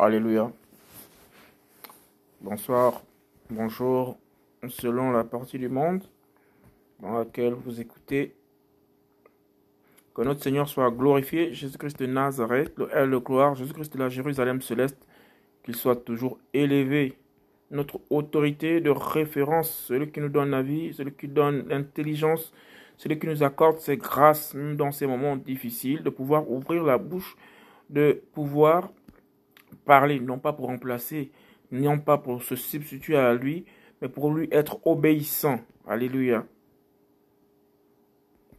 Alléluia. Bonsoir, bonjour, selon la partie du monde dans laquelle vous écoutez. Que notre Seigneur soit glorifié, Jésus-Christ de Nazareth, le de gloire, Jésus-Christ de la Jérusalem céleste, qu'il soit toujours élevé. Notre autorité de référence, celui qui nous donne la vie, celui qui donne l'intelligence, celui qui nous accorde ses grâces, dans ces moments difficiles, de pouvoir ouvrir la bouche, de pouvoir parler, non pas pour remplacer, non pas pour se substituer à lui, mais pour lui être obéissant. Alléluia.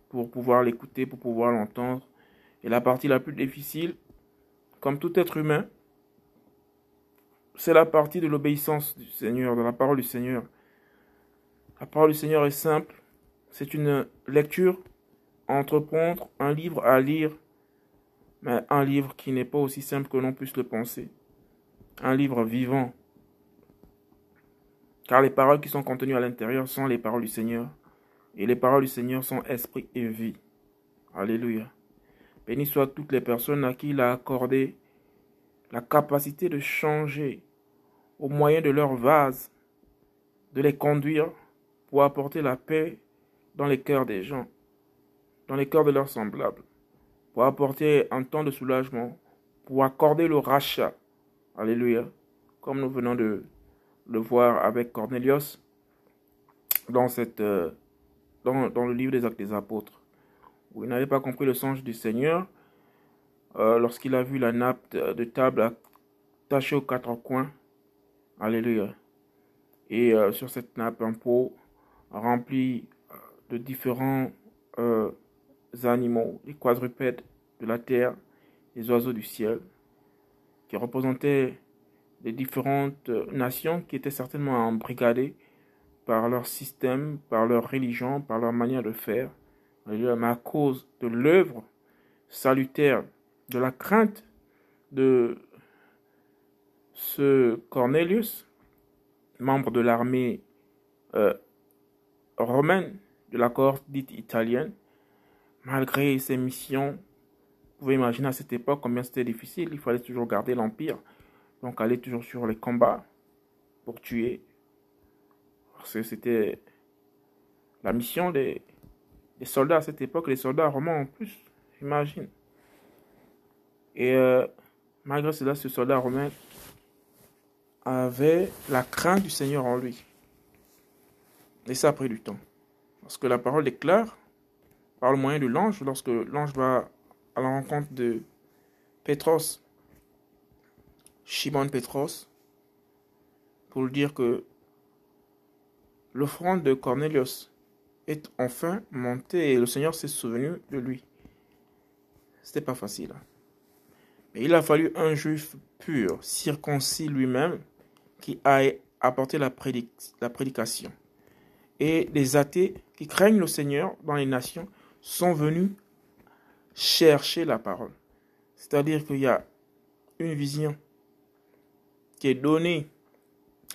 Pour pouvoir l'écouter, pour pouvoir l'entendre. Et la partie la plus difficile, comme tout être humain, c'est la partie de l'obéissance du Seigneur, de la parole du Seigneur. La parole du Seigneur est simple. C'est une lecture, entreprendre, un livre à lire, mais un livre qui n'est pas aussi simple que l'on puisse le penser. Un livre vivant. Car les paroles qui sont contenues à l'intérieur sont les paroles du Seigneur. Et les paroles du Seigneur sont esprit et vie. Alléluia. Béni soient toutes les personnes à qui il a accordé la capacité de changer au moyen de leur vase, de les conduire pour apporter la paix dans les cœurs des gens, dans les cœurs de leurs semblables pour apporter un temps de soulagement, pour accorder le rachat. Alléluia. Comme nous venons de le voir avec Cornelius euh, dans, le livre des Actes des Apôtres, il n'avait pas compris le songe du Seigneur euh, lorsqu'il a vu la nappe de, table attachée aux quatre coins. Alléluia. Et euh, sur cette nappe, un pot rempli de différents animaux, les quadrupèdes de la terre, les oiseaux du ciel, qui représentaient les différentes nations qui étaient certainement embrigadées par leur système, par leur religion, par leur manière de faire, à cause de l'œuvre salutaire, de la crainte de ce Cornelius, membre de l'armée euh, romaine, de la cohorte dite italienne, malgré ses missions, pouvez imaginer à cette époque combien c'était difficile. Il fallait toujours garder l'empire. Donc aller toujours sur les combats pour tuer. Parce que c'était la mission des, soldats à cette époque, les soldats romains en plus, j'imagine. Et euh, malgré cela, ce soldat romain avait la crainte du Seigneur en lui. Et ça a pris du temps. Parce que la parole est claire par le moyen de l'ange, lorsque l'ange va la rencontre de Petros, Shimon Petros, pour lui dire que l'offrande de Cornelius est enfin montée et le Seigneur s'est souvenu de lui. C'était pas facile. Hein. Mais il a fallu un juif pur, circoncis lui-même, qui aille apporter la, la prédication. Et des athées qui craignent le Seigneur dans les nations sont venus chercher la parole. C'est-à-dire qu'il y a une vision qui est donnée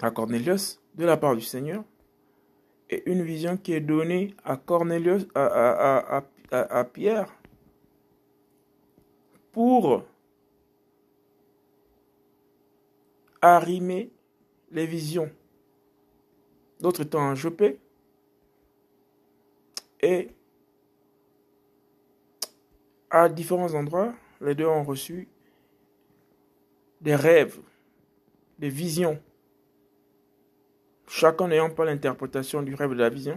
à Cornelius de la part du Seigneur et une vision qui est donnée à Cornelius, à, Pierre pour arrimer les visions d'autres temps en Jopé et à différents endroits, les deux ont reçu des rêves, des visions. Chacun n'ayant pas l'interprétation du rêve de la vision,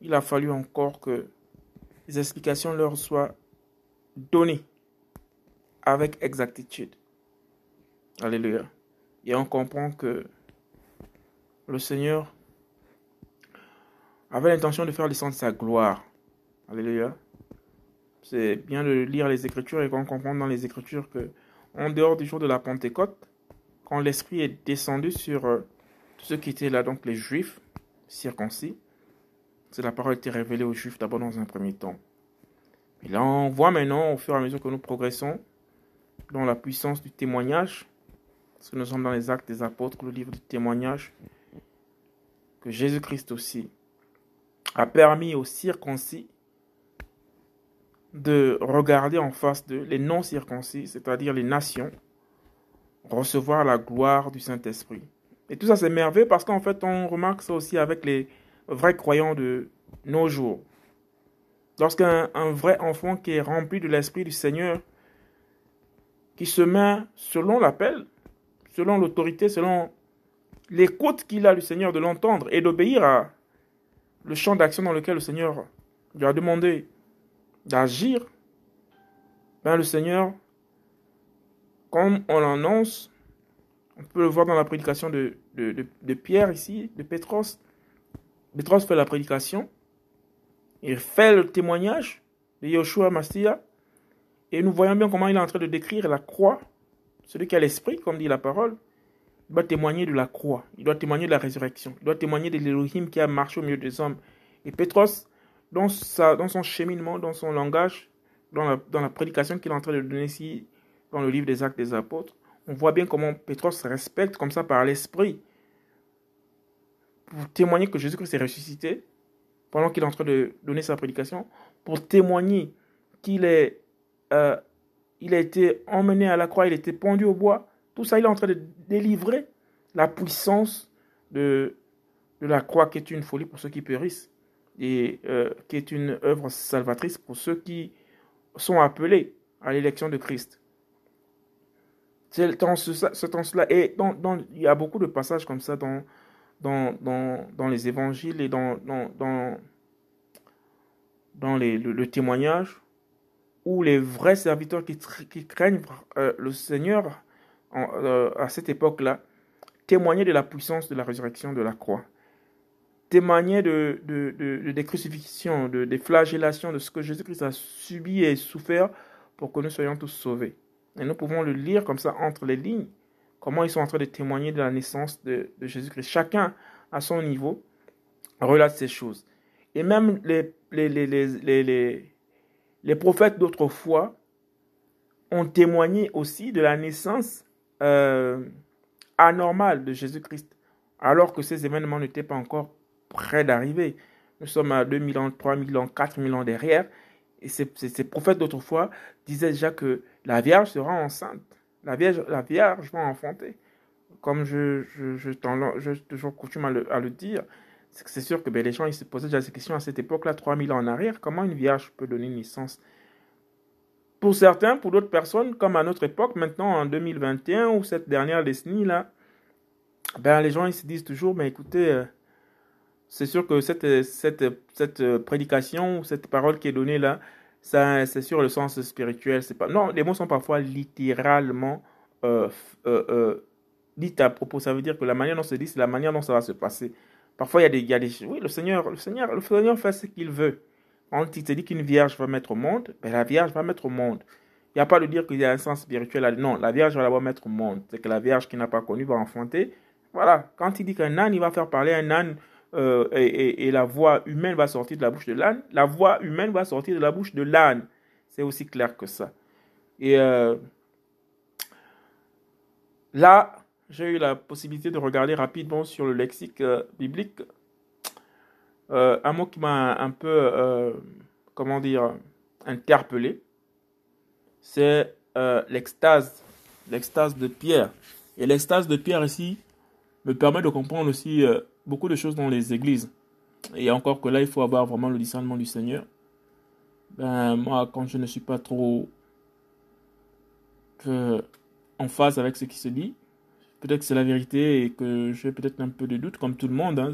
il a fallu encore que les explications leur soient données avec exactitude. Alléluia. Et on comprend que le Seigneur avait l'intention de faire descendre sa gloire. Alléluia. C'est bien de lire les Écritures et qu'on comprend dans les Écritures que, en dehors du jour de la Pentecôte, quand l'Esprit est descendu sur euh, ceux qui étaient là, donc les Juifs circoncis, c'est la parole qui été révélée aux Juifs d'abord dans un premier temps. Et là, on voit maintenant, au fur et à mesure que nous progressons, dans la puissance du témoignage, parce que nous sommes dans les actes des apôtres, le livre du témoignage, que Jésus-Christ aussi a permis aux circoncis de regarder en face de les non-circoncis, c'est-à-dire les nations, recevoir la gloire du Saint-Esprit. Et tout ça, c'est merveilleux parce qu'en fait, on remarque ça aussi avec les vrais croyants de nos jours. Lorsqu'un vrai enfant qui est rempli de l'Esprit du Seigneur, qui se met selon l'appel, selon l'autorité, selon l'écoute qu'il a du Seigneur de l'entendre et d'obéir à le champ d'action dans lequel le Seigneur lui a demandé d'agir, ben le Seigneur, comme on l'annonce, on peut le voir dans la prédication de, de, Pierre ici, de Pétros. Pétros fait la prédication, il fait le témoignage de Yoshua Mastia, et nous voyons bien comment il est en train de décrire la croix, celui qui a l'esprit, comme dit la parole, il doit témoigner de la croix, il doit témoigner de la résurrection, il doit témoigner de l'Élohim qui a marché au milieu des hommes. Et Pétros, dans, son cheminement, dans son langage, dans la, prédication qu'il est en train de donner ici, dans le livre des Actes des Apôtres, on voit bien comment Pétros respecte comme ça par l'Esprit pour témoigner que Jésus-Christ est ressuscité pendant qu'il est en train de donner sa prédication, pour témoigner qu'il est, euh, il a été emmené à la croix, il a été pendu au bois, tout ça, il est en train de délivrer la puissance de, de la croix qui est une folie pour ceux qui périssent et euh, qui est une œuvre salvatrice pour ceux qui sont appelés à l'élection de Christ. C'est ce, sens-là. Et il y a beaucoup de passages comme ça dans, les évangiles et dans, les, le, témoignage où les vrais serviteurs qui, qui craignent euh, le Seigneur euh, à cette époque-là, témoignaient de la puissance de la résurrection de la croix, témoignaient de, de, de, des crucifixions, de, des flagellations, de ce que Jésus-Christ a subi et souffert pour que nous soyons tous sauvés. Et nous pouvons le lire comme ça entre les lignes, comment ils sont en train de témoigner de la naissance de, Jésus-Christ. Chacun, à son niveau, relate ces choses. Et même les, les, les, les, les, prophètes d'autrefois ont témoigné aussi de la naissance euh, anormal de Jésus-Christ, alors que ces événements n'étaient pas encore près d'arriver. Nous sommes à 2000 ans, 3000 ans, 4000 ans derrière, et ces, prophètes d'autrefois disaient déjà que la Vierge sera enceinte. La Vierge, la Vierge va enfanter. Comme je, je, je, toujours coutume à le, à le dire, c'est sûr que ben, les gens ils se posaient déjà ces questions à cette époque-là, 3000 ans en arrière. Comment une Vierge peut donner naissance? Pour certains, pour d'autres personnes, comme à notre époque, maintenant en 2021 ou cette dernière décennie-là, ben, les gens ils se disent toujours, mais écoutez, euh, c'est sûr que cette, cette, cette prédication, cette parole qui est donnée là, ça, c'est sur le sens spirituel. C'est pas, non, les mots sont parfois littéralement euh, euh, euh à propos. Ça veut dire que la manière dont se dit, c'est la manière dont ça va se passer. Parfois, il y a des, y oui, le Seigneur, le Seigneur, le Seigneur fait ce qu'il veut. Quand il te dit qu'une vierge va mettre au monde, ben la vierge va mettre au monde. Il n'y a pas de dire qu'il y a un sens spirituel. Non, la vierge va la mettre au monde. C'est que la vierge qui n'a pas connu va enfanter. Voilà. Quand il dit qu'un âne, il va faire parler un âne euh, et, la voix humaine va sortir de la bouche de l'âne, la voix humaine va sortir de la bouche de l'âne. C'est aussi clair que ça. Et euh, là, j'ai eu la possibilité de regarder rapidement sur le lexique euh, biblique un mot qui m'a un peu, comment dire, interpellé, c'est l'extase, l'extase de Pierre. Et l'extase de Pierre ici me permet de comprendre aussi beaucoup de choses dans les églises. Et encore que là, il faut avoir vraiment le discernement du Seigneur. Ben, moi, quand je ne suis pas trop en phase avec ce qui se dit, peut-être que c'est la vérité et que j'ai peut-être un peu de doute, comme tout le monde. Hein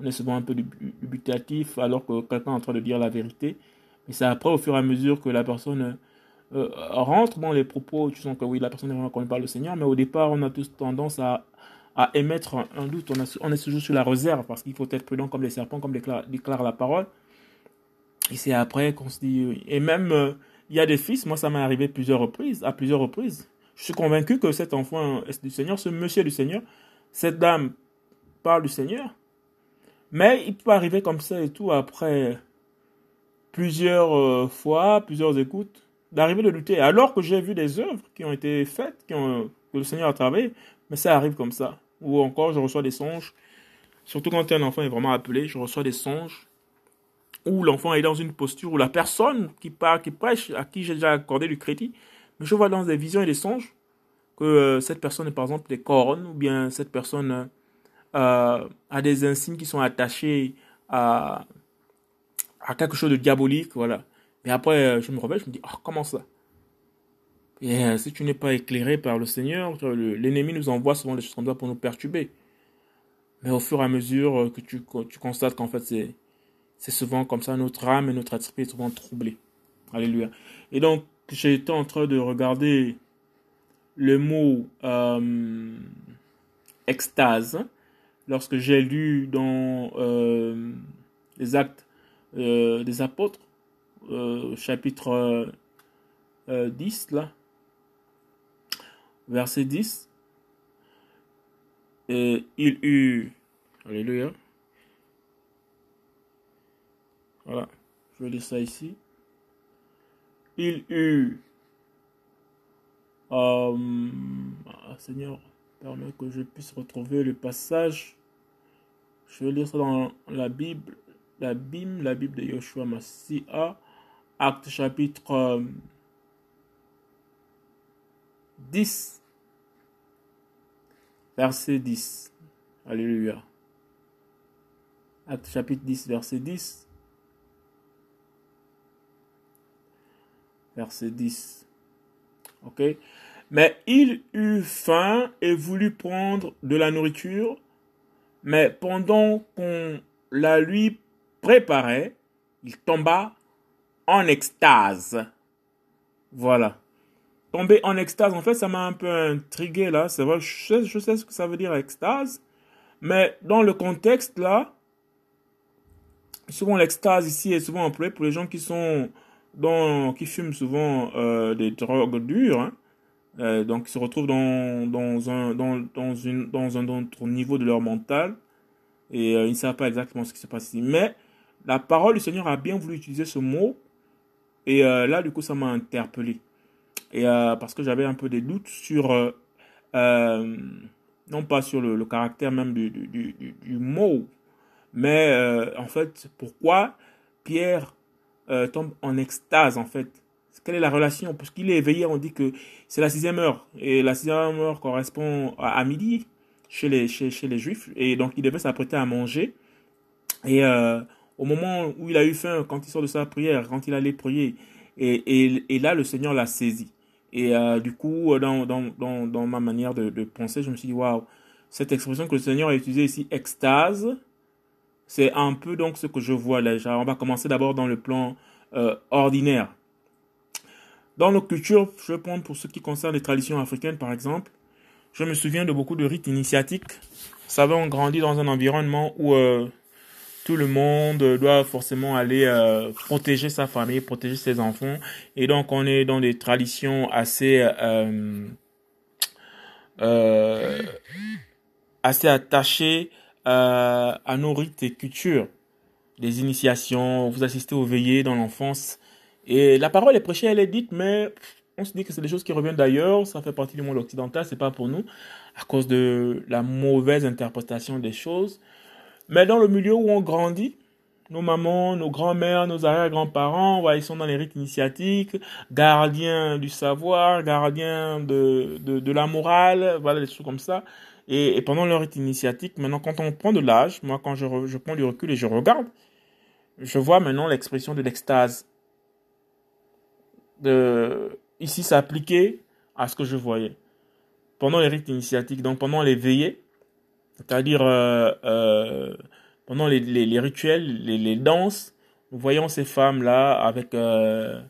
on est souvent un peu dubitatif alors que quelqu'un est en train de dire la vérité. Mais c'est après, au fur et à mesure que la personne euh, rentre dans les propos, tu sens que oui, la personne ne connaît pas le Seigneur, mais au départ, on a tous tendance à, à émettre un, doute. On, est toujours sur la réserve parce qu'il faut être prudent comme les serpents, comme déclare, la parole. Et c'est après qu'on se dit. Et même, euh, il y a des fils, moi ça m'est arrivé plusieurs reprises, à plusieurs reprises. Je suis convaincu que cet enfant est du Seigneur, ce monsieur du Seigneur, cette dame parle du Seigneur, mais il peut arriver comme ça et tout après plusieurs euh, fois, plusieurs écoutes, d'arriver de douter. Alors que j'ai vu des œuvres qui ont été faites, que le Seigneur a travaillé, mais ça arrive comme ça. Ou encore, je reçois des songes. Surtout quand un enfant est vraiment appelé, je reçois des songes où l'enfant est dans une posture où la personne qui parle, qui prêche, à qui j'ai déjà accordé du crédit, mais je vois dans des visions et des songes que cette personne, par exemple, des cornes, ou bien cette personne a des insignes qui sont attachés à, quelque chose de diabolique, voilà. Mais après, je me réveille, je me dis, ah, comment ça? Et si tu n'es pas éclairé par le Seigneur, l'ennemi nous envoie souvent des choses qu'on doit pour nous perturber. Mais au fur et à mesure que tu, constates qu'en fait, c'est, souvent comme ça, notre âme et notre esprit est souvent troublés. Alléluia. Et donc, j'étais en train de regarder le mot euh, extase lorsque j'ai lu dans euh, les actes euh, des apôtres, chapitre 10, là, verset 10. Et il eut, alléluia, voilà, je vais lire ça ici il eut euh, ah, Seigneur, permets que je puisse retrouver le passage. Je vais lire ça dans la Bible, la Bible, la Bible de Yoshua Massia, acte chapitre 10, verset 10. Alléluia. Acte chapitre 10, verset 10. verset 10. Ok Mais il eut faim et voulut prendre de la nourriture, mais pendant qu'on la lui préparait, il tomba en extase. Voilà. Tomber en extase, en fait, ça m'a un peu intrigué là. C'est vrai, je sais, je sais ce que ça veut dire extase. Mais dans le contexte là, souvent l'extase ici est souvent employé pour les gens qui sont qui fument souvent euh, des drogues dures, hein. euh, donc ils se retrouvent dans, dans, un, dans, dans, une, dans un autre niveau de leur mental et euh, ils ne savent pas exactement ce qui se passe ici. Mais la parole du Seigneur a bien voulu utiliser ce mot et là, du coup, ça m'a interpellé. Et parce que j'avais un peu des doutes sur, non pas sur le, caractère même du, du, du, mot, mais en fait, pourquoi Pierre euh, tombe en extase en fait? Quelle est la relation? Parce qu'il est éveillé, on dit que c'est la sixième heure. Et la sixième heure correspond à, midi chez les, chez, chez, les juifs. Et donc il devait s'apprêter à manger. Et euh, au moment où il a eu faim, quand il sort de sa prière, quand il allait prier, et, et là le Seigneur l'a saisi. Et euh, du coup, dans, dans, dans, dans, ma manière de, penser, je me suis dit, waouh, cette expression que le Seigneur a utilisée ici, extase, c'est un peu donc ce que je vois là. On va commencer d'abord dans le plan euh, ordinaire. Dans nos cultures, je vais prendre pour ce qui concerne les traditions africaines par exemple, je me souviens de beaucoup de rites initiatiques. Vous savez, on grandit dans un environnement où euh, tout le monde doit forcément aller euh, protéger sa famille, protéger ses enfants. Et donc, on est dans des traditions assez, assez attachées euh, à nos rites et cultures, des initiations, vous assistez aux veillées dans l'enfance. Et la parole est prêchée, elle est dite, mais on se dit que c'est des choses qui reviennent d'ailleurs, ça fait partie du monde occidental, c'est pas pour nous, à cause de la mauvaise interprétation des choses. Mais dans le milieu où on grandit, nos mamans, nos grands-mères, nos arrière-grands-parents, voilà, ils sont dans les rites initiatiques, gardiens du savoir, gardiens de, de, la morale, voilà, des choses comme ça. Et, pendant leur initiatique, maintenant, quand on prend de l'âge, moi, quand je, je prends du recul et je regarde, je vois maintenant l'expression de l'extase. De, ici, s'appliquer à ce que je voyais. Pendant les rites initiatiques, donc pendant les veillées, c'est-à-dire euh, euh, pendant les, rituels, les, les, danses, nous voyons ces femmes-là avec euh,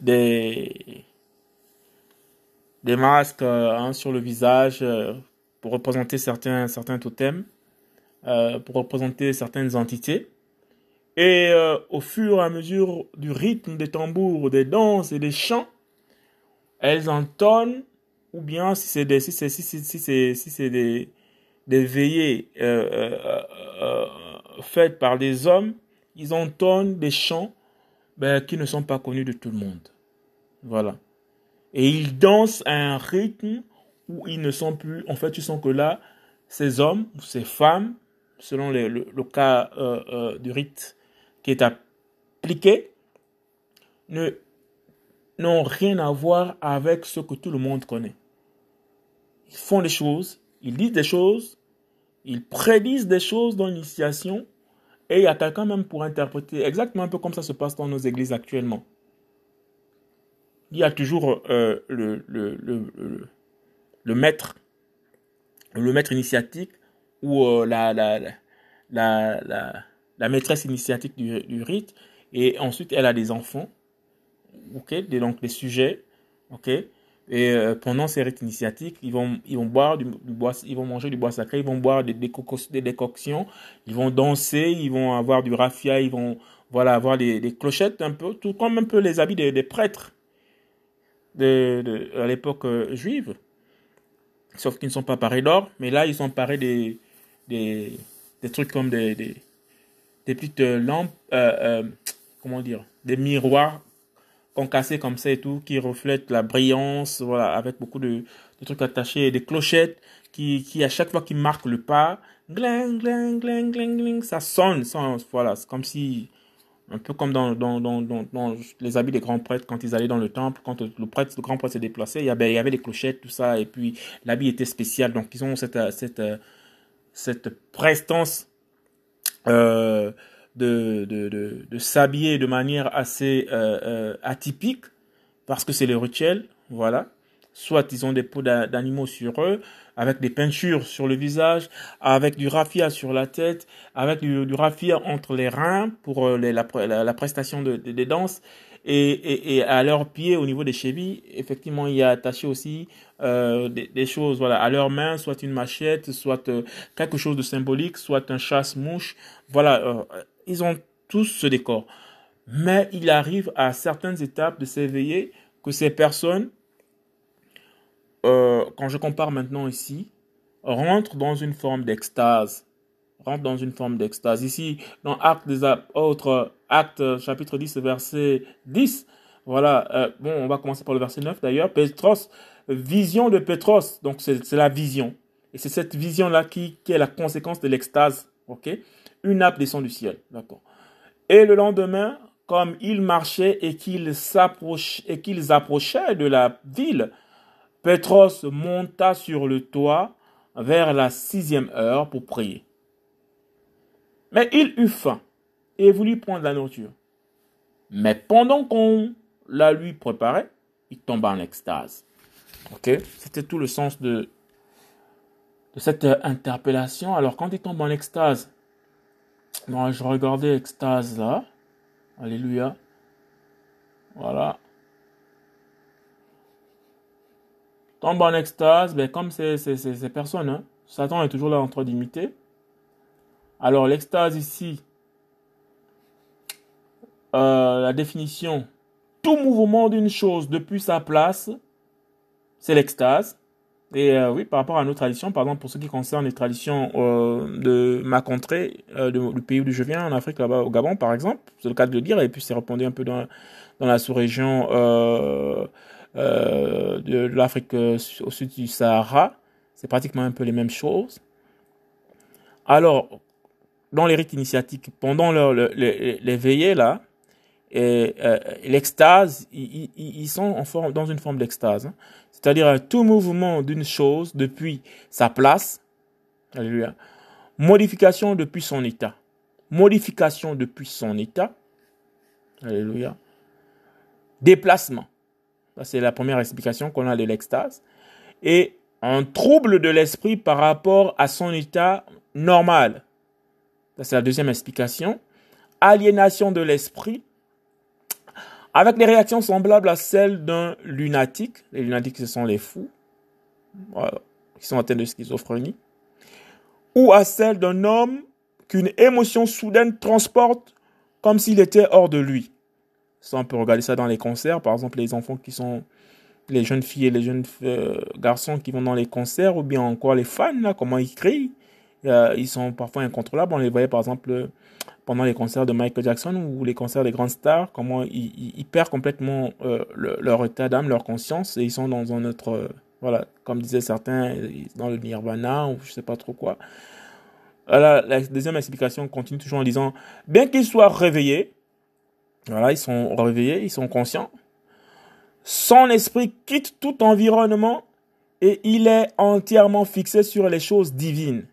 des des masques euh, hein, sur le visage euh, pour représenter certains, certains totems, euh, pour représenter certaines entités. Et au fur et à mesure du rythme des tambours, des danses et des chants, elles entonnent, ou bien si c'est des, si c'est, si, si, si c'est des, des veillées faites par des hommes, ils entonnent des chants ben, qui ne sont pas connus de tout le monde. Voilà. Et ils dansent à un rythme où ils ne sont plus, en fait, tu sens que là, ces hommes, ces femmes, selon le, le, cas euh, euh, du rite qui est appliqué, ne, n'ont rien à voir avec ce que tout le monde connaît. Ils font des choses, ils disent des choses, ils prédisent des choses dans l'initiation, et il y a quelqu'un même pour interpréter exactement un peu comme ça se passe dans nos églises actuellement. Il y a toujours euh, le, le, le, le, maître, le maître initiatique ou euh, la, la, la, la, maîtresse initiatique du, du rite, et ensuite elle a des enfants ok, donc des sujets, ok. Et euh, pendant ces rites initiatiques, ils vont, ils vont boire du, bois, ils vont manger du bois sacré, ils vont boire des, des, des, décoctions, ils vont danser, ils vont avoir du raffia, ils vont, voilà, avoir des, clochettes un peu, tout comme un peu les habits des, prêtres de, à l'époque euh, juive. Sauf qu'ils ne sont pas parés d'or, mais là, ils sont parés des, des, trucs comme des, des, petites lampes, euh, comment dire, des miroirs concassés comme ça et tout, qui reflètent la brillance, voilà, avec beaucoup de, trucs attachés, des clochettes qui, à chaque fois qu'ils marquent le pas, gling, gling, gling, gling, gling, ça sonne, ça, voilà, c'est comme si, un peu comme dans, dans, dans, dans, les habits des grands prêtres, quand ils allaient dans le temple, quand le prêtre, le grand prêtre se déplaçait, il y avait, il y avait des clochettes, tout ça, et puis l'habit était spécial, donc ils ont cette, cette, cette prestance, euh, de, de, de, s'habiller de manière assez euh, euh, atypique, parce que c'est le rituel, voilà. Soit ils ont des peaux d'animaux sur eux, avec des peintures sur le visage, avec du raffia sur la tête, avec du, du raffia entre les reins pour euh, les, la, la, prestation de, des danses. Et, et, à leurs pieds, au niveau des chevilles, effectivement, il y a attaché aussi des, choses, voilà, à leurs mains, soit une machette, soit quelque chose de symbolique, soit un chasse-mouche. Voilà, ils ont tous ce décor. Mais il arrive à certaines étapes de s'éveiller que ces personnes, euh, quand je compare maintenant ici, rentrent dans une forme d'extase. Rentrent dans une forme d'extase. Ici, dans Actes des autres, Actes chapitre 10, verset 10, voilà, euh, bon, on va commencer par le verset 9 d'ailleurs. Petros, vision de Petros, donc c'est la vision. Et c'est cette vision-là qui, qui est la conséquence de l'extase, ok? Une nappe descend du ciel. Et le lendemain, comme ils marchaient et qu'ils et qu'ils approchaient de la ville, Petros monta sur le toit vers la sixième heure pour prier. Mais il eut faim et voulut prendre la nourriture. Mais pendant qu'on la lui préparait, il tomba en extase. Ok, c'était tout le sens de cette interpellation. Alors quand il tombe en extase, non, je regardais Extase là. Alléluia. Voilà. Tombe en extase, ben comme ces, ces, ces, personnes, hein. Satan est toujours là en train d'imiter. Alors l'extase ici, euh, la définition, tout mouvement d'une chose depuis sa place, c'est l'extase. Et euh, oui, par rapport à nos traditions, par exemple, pour ce qui concerne les traditions euh, de ma contrée, euh, du pays d'où je viens, en Afrique, là-bas, au Gabon, par exemple, c'est le cas de le dire, et puis c'est répondu un peu dans, dans la sous-région euh, euh, de l'Afrique au sud du Sahara, c'est pratiquement un peu les mêmes choses. Alors, dans les rites initiatiques, pendant leur, les, veillées, là, et euh, l'extase, ils, ils, sont en forme, dans une forme d'extase. Hein. C'est-à-dire tout mouvement d'une chose depuis sa place, alléluia, modification depuis son état, modification depuis son état, alléluia, déplacement. C'est la première explication qu'on a de l'extase. Et un trouble de l'esprit par rapport à son état normal. Ça, c'est la deuxième explication. Aliénation de l'esprit avec des réactions semblables à celles d'un lunatique. Les lunatiques, ce sont les fous qui sont atteints de schizophrénie. Ou à celle d'un homme qu'une émotion soudaine transporte comme s'il était hors de lui. Ça, on peut regarder ça dans les concerts. Par exemple, les enfants qui sont les jeunes filles et les jeunes euh, garçons qui vont dans les concerts, ou bien encore les fans, là, comment ils crient. Euh, ils sont parfois incontrôlables. On les voyait par exemple pendant les concerts de Michael Jackson ou les concerts des grandes stars, comment ils, ils, perdent complètement euh, leur état d'âme, leur conscience, et ils sont dans un autre, euh, voilà, comme disaient certains, dans le nirvana ou je sais pas trop quoi. Voilà, la deuxième explication continue toujours en disant, bien qu'ils soient réveillés, voilà, ils sont réveillés, ils sont conscients, son esprit quitte tout environnement et il est entièrement fixé sur les choses divines.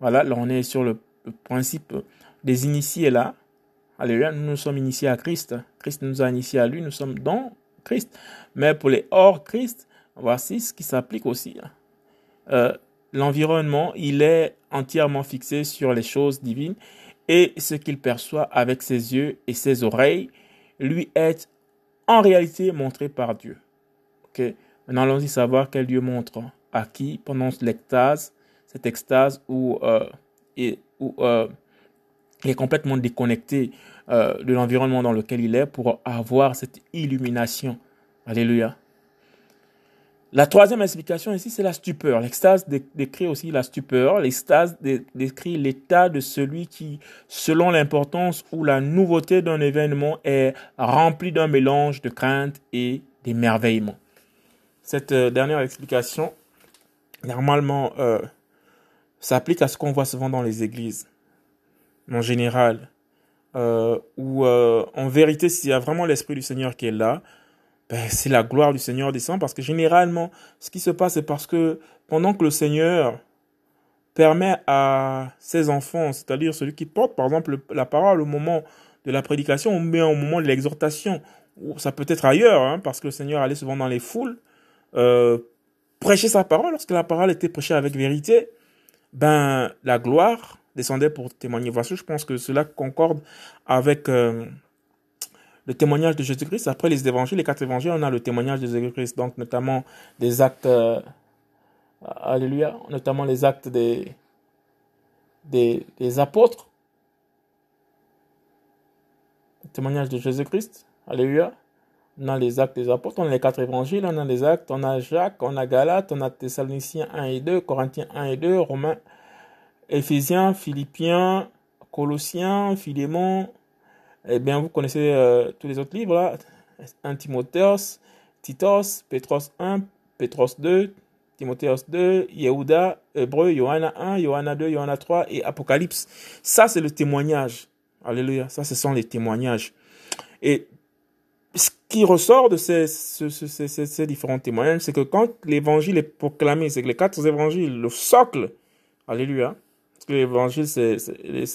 Voilà, là on est sur le principe des initiés là. Alléluia, nous nous sommes initiés à Christ. Christ nous a initiés à lui, nous sommes dans Christ. Mais pour les hors Christ, voici ce qui s'applique aussi. Euh, l'environnement, il est entièrement fixé sur les choses divines et ce qu'il perçoit avec ses yeux et ses oreilles lui est en réalité montré par Dieu. Ok, Maintenant, allons-y savoir quel Dieu montre à qui? Pendant l'extase, cette extase où, euh, euh, il est complètement déconnecté euh, de l'environnement dans lequel il est pour avoir cette illumination. Alléluia. La troisième explication ici, c'est la stupeur. L'extase décrit aussi la stupeur. L'extase décrit l'état de celui qui, selon l'importance ou la nouveauté d'un événement, est rempli d'un mélange de crainte et d'émerveillement. Cette euh, dernière explication, normalement, euh, s'applique à ce qu'on voit souvent dans les églises, en général, euh, où en vérité, s'il y a vraiment l'Esprit du Seigneur qui est là, ben, c'est la gloire du Seigneur descend parce que généralement, ce qui se passe, c'est parce que pendant que le Seigneur permet à ses enfants, c'est-à-dire celui qui porte par exemple la parole au moment de la prédication ou bien au moment de l'exhortation, ou ça peut être ailleurs, hein, parce que le Seigneur allait souvent dans les foules, euh, prêcher sa parole, lorsque la parole était prêchée avec vérité, ben la gloire descendait pour témoigner. Voici, je pense que cela concorde avec euh, le témoignage de Jésus-Christ. Après les évangiles, les quatre évangiles, on a le témoignage de Jésus-Christ, donc notamment des actes, euh, alléluia, notamment les actes des, des, des apôtres. Le témoignage de Jésus-Christ, alléluia. On a les actes des apôtres, on a les quatre évangiles, on a les actes, on a Jacques, on a Galates, on a Thessaloniciens 1 et 2, Corinthiens 1 et 2, Romains, Éphésiens, Philippiens, Colossiens, Philémon, eh bien, vous connaissez euh, tous les autres livres, là. 1 Timotheus, Titos, Petros 1, Petros 2, Timotheus 2, Yehuda, Hébreu, Johanna 1, Johanna 2, Johanna 3 et Apocalypse. Ça, c'est le témoignage. Alléluia. Ça, ce sont les témoignages. Et ce qui ressort de ces, ces différents témoignages, c'est que quand l'évangile est proclamé, c'est que les quatre évangiles, le socle, Alléluia, l'évangile, c'est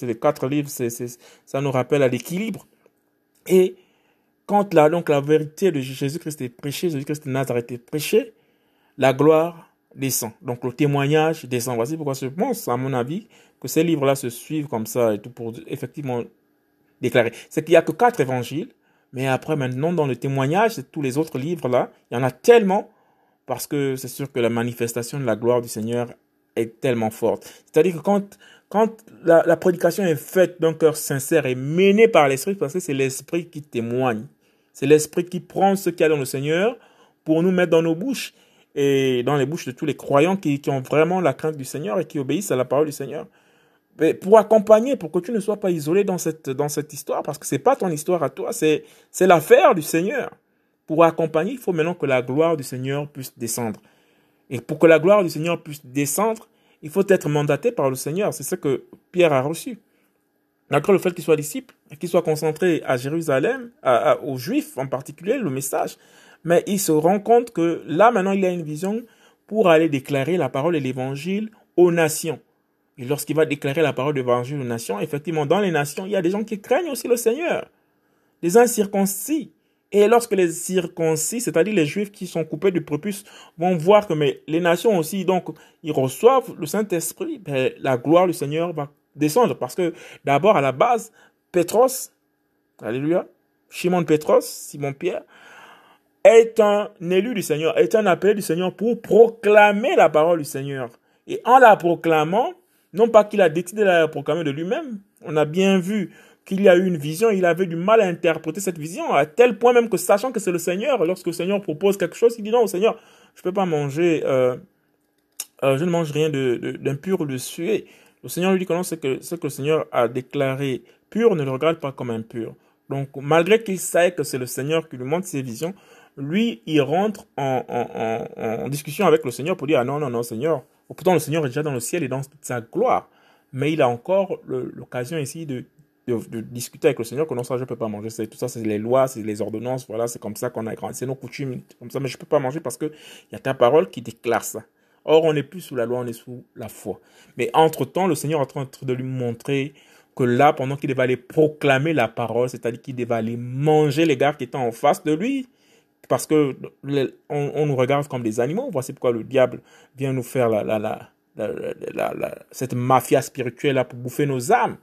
les quatre livres, c'est ça nous rappelle à l'équilibre. Et quand la, donc la vérité de Jésus-Christ est prêchée, Jésus-Christ de Nazareth est prêché, la gloire descend. Donc le témoignage descend. Voici pourquoi je pense, à mon avis, que ces livres-là se suivent comme ça et tout pour effectivement déclarer. C'est qu'il n'y a que quatre évangiles, mais après maintenant dans le témoignage, tous les autres livres-là, il y en a tellement parce que c'est sûr que la manifestation de la gloire du Seigneur est tellement forte. C'est-à-dire que quand, quand la, prédication est faite d'un cœur sincère et menée par l'Esprit, parce que c'est l'Esprit qui témoigne. C'est l'Esprit qui prend ce qu'il y a dans le Seigneur pour nous mettre dans nos bouches et dans les bouches de tous les croyants qui, ont vraiment la crainte du Seigneur et qui obéissent à la parole du Seigneur. Pour accompagner, pour que tu ne sois pas isolé dans cette, dans cette histoire, parce que c'est pas ton histoire à toi, c'est l'affaire du Seigneur. Pour accompagner, il faut maintenant que la gloire du Seigneur puisse descendre. Et pour que la gloire du Seigneur puisse descendre, il faut être mandaté par le Seigneur. C'est ce que Pierre a reçu. D'accord, le fait qu'il soit disciple, qu'il soit concentré à Jérusalem, aux Juifs en particulier, le message. Mais il se rend compte que là, maintenant, il a une vision pour aller déclarer la parole et l'évangile aux nations. Et lorsqu'il va déclarer la parole de l'évangile aux nations, effectivement, dans les nations, il y a des gens qui craignent aussi le Seigneur. Des incirconcis. Et lorsque les circoncis, c'est-à-dire les juifs qui sont coupés du prépuce, vont voir que mais les nations aussi, donc, ils reçoivent le Saint-Esprit, ben, la gloire du Seigneur va descendre. Parce que d'abord, à la base, Pétros, alléluia, Shimon Pétros, Simon-Pierre, est un élu du Seigneur, est un appelé du Seigneur pour proclamer la parole du Seigneur. Et en la proclamant, non pas qu'il a décidé de la proclamer de lui-même, on a bien vu qu'il y a eu une vision, il avait du mal à interpréter cette vision, à tel point même que sachant que c'est le Seigneur, lorsque le Seigneur propose quelque chose, il dit non, Seigneur, je ne peux pas manger, euh, euh, je ne mange rien d'impur de, ou de sué. Le Seigneur lui dit que non, ce que, ce que le Seigneur a déclaré pur, ne le regarde pas comme impur. Donc, malgré qu'il sait que c'est le Seigneur qui lui montre ses visions, lui, il rentre en, en, en, en discussion avec le Seigneur pour dire, ah non, non, non, Seigneur. Pourtant, le Seigneur est déjà dans le ciel et dans toute sa gloire mais il a encore l'occasion ici de de, discuter avec le Seigneur que non, ça, je ne peux pas manger. C'est, tout ça, c'est les lois, c'est les ordonnances. Voilà, c'est comme ça qu'on a grandi. C'est nos coutumes, comme ça. Mais je ne peux pas manger parce qu'il y a ta parole qui déclare ça. Or, on n'est plus sous la loi, on est sous la foi. Mais entre-temps, le Seigneur est en train de lui montrer que là, pendant qu'il devait aller proclamer la parole, c'est-à-dire qu'il devait aller manger les gars qui étaient en face de lui, parce que on, nous regarde comme des animaux. Voici pourquoi le diable vient nous faire la, la, la, cette mafia spirituelle là pour bouffer nos âmes,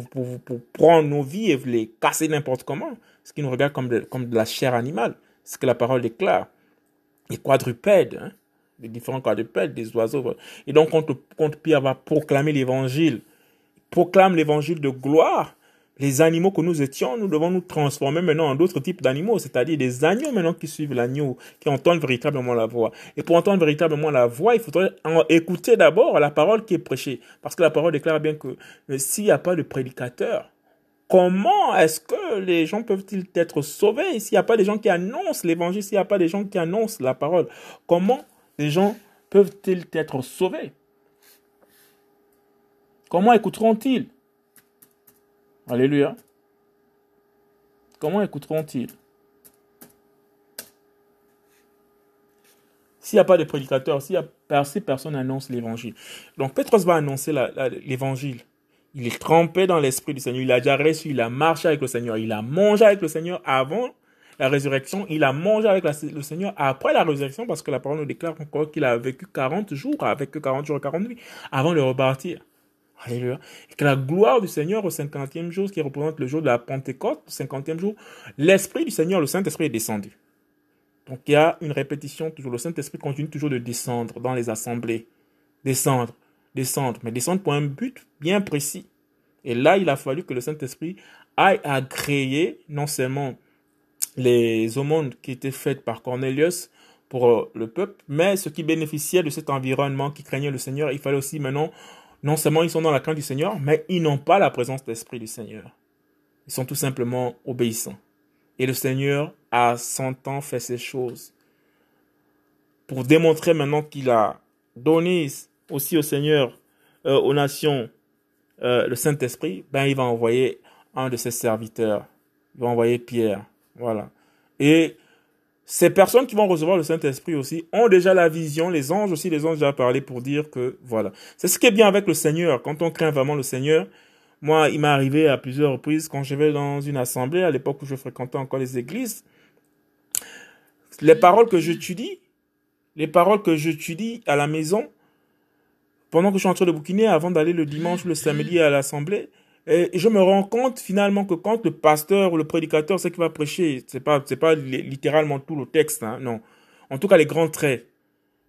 pour, pour, prendre nos vies et les casser n'importe comment. Ce qui nous regarde comme de, comme de la chair animale. Ce que la parole déclare. Les quadrupèdes, hein, les différents quadrupèdes, des oiseaux. Et donc, quand, quand Pierre va proclamer l'évangile, proclame l'évangile de gloire, les animaux que nous étions, nous devons nous transformer maintenant en d'autres types d'animaux, c'est-à-dire des agneaux maintenant qui suivent l'agneau, qui entendent véritablement la voix. Et pour entendre véritablement la voix, il faudrait écouter d'abord la parole qui est prêchée. Parce que la parole déclare bien que s'il n'y a pas de prédicateur, comment est-ce que les gens peuvent-ils être sauvés s'il n'y a pas des gens qui annoncent l'évangile, s'il n'y a pas des gens qui annoncent la parole? Comment les gens peuvent-ils être sauvés? Comment écouteront-ils? Alléluia. Comment écouteront-ils? S'il n'y a pas de prédicateur, s'il y a, si personne annonce l'évangile. Donc Pétros va annoncer l'évangile. Il est trempé dans l'esprit du Seigneur. Il a déjà reçu, il a marché avec le Seigneur. Il a mangé avec le Seigneur avant la résurrection. Il a mangé avec le Seigneur après la résurrection parce que la parole nous déclare encore qu'il a vécu 40 jours, avec 40 jours et 40 nuits avant de repartir. Et que la gloire du Seigneur au cinquantième jour, qui représente le jour de la Pentecôte, le cinquantième jour, l'Esprit du Seigneur, le Saint-Esprit est descendu. Donc il y a une répétition toujours. Le Saint-Esprit continue toujours de descendre dans les assemblées. Descendre, descendre, mais descendre pour un but bien précis. Et là, il a fallu que le Saint-Esprit aille agréer non seulement les aumônes qui étaient faites par Cornelius pour euh, le peuple, mais ceux qui bénéficiaient de cet environnement, qui craignaient le Seigneur, il fallait aussi maintenant non seulement ils sont dans la crainte du Seigneur, mais ils n'ont pas la présence d'esprit du Seigneur. Ils sont tout simplement obéissants. Et le Seigneur a cent ans fait ces choses. Pour démontrer maintenant qu'il a donné aussi au Seigneur, euh, aux nations, euh, le Saint-Esprit, ben il va envoyer un de ses serviteurs. Il va envoyer Pierre. Voilà. Et ces personnes qui vont recevoir le Saint-Esprit aussi ont déjà la vision, les anges aussi, les anges déjà parlé pour dire que voilà. C'est ce qui est bien avec le Seigneur. Quand on craint vraiment le Seigneur, moi, il m'est arrivé à plusieurs reprises quand je vais dans une assemblée, à l'époque où je fréquentais encore les églises, les paroles que j'étudie, les paroles que j'étudie à la maison, pendant que je suis en train de bouquiner, avant d'aller le dimanche le samedi à l'assemblée, et je me rends compte finalement que quand le pasteur ou le prédicateur sait qu'il va prêcher, c'est pas c'est pas littéralement tout le texte, hein, non. En tout cas, les grands traits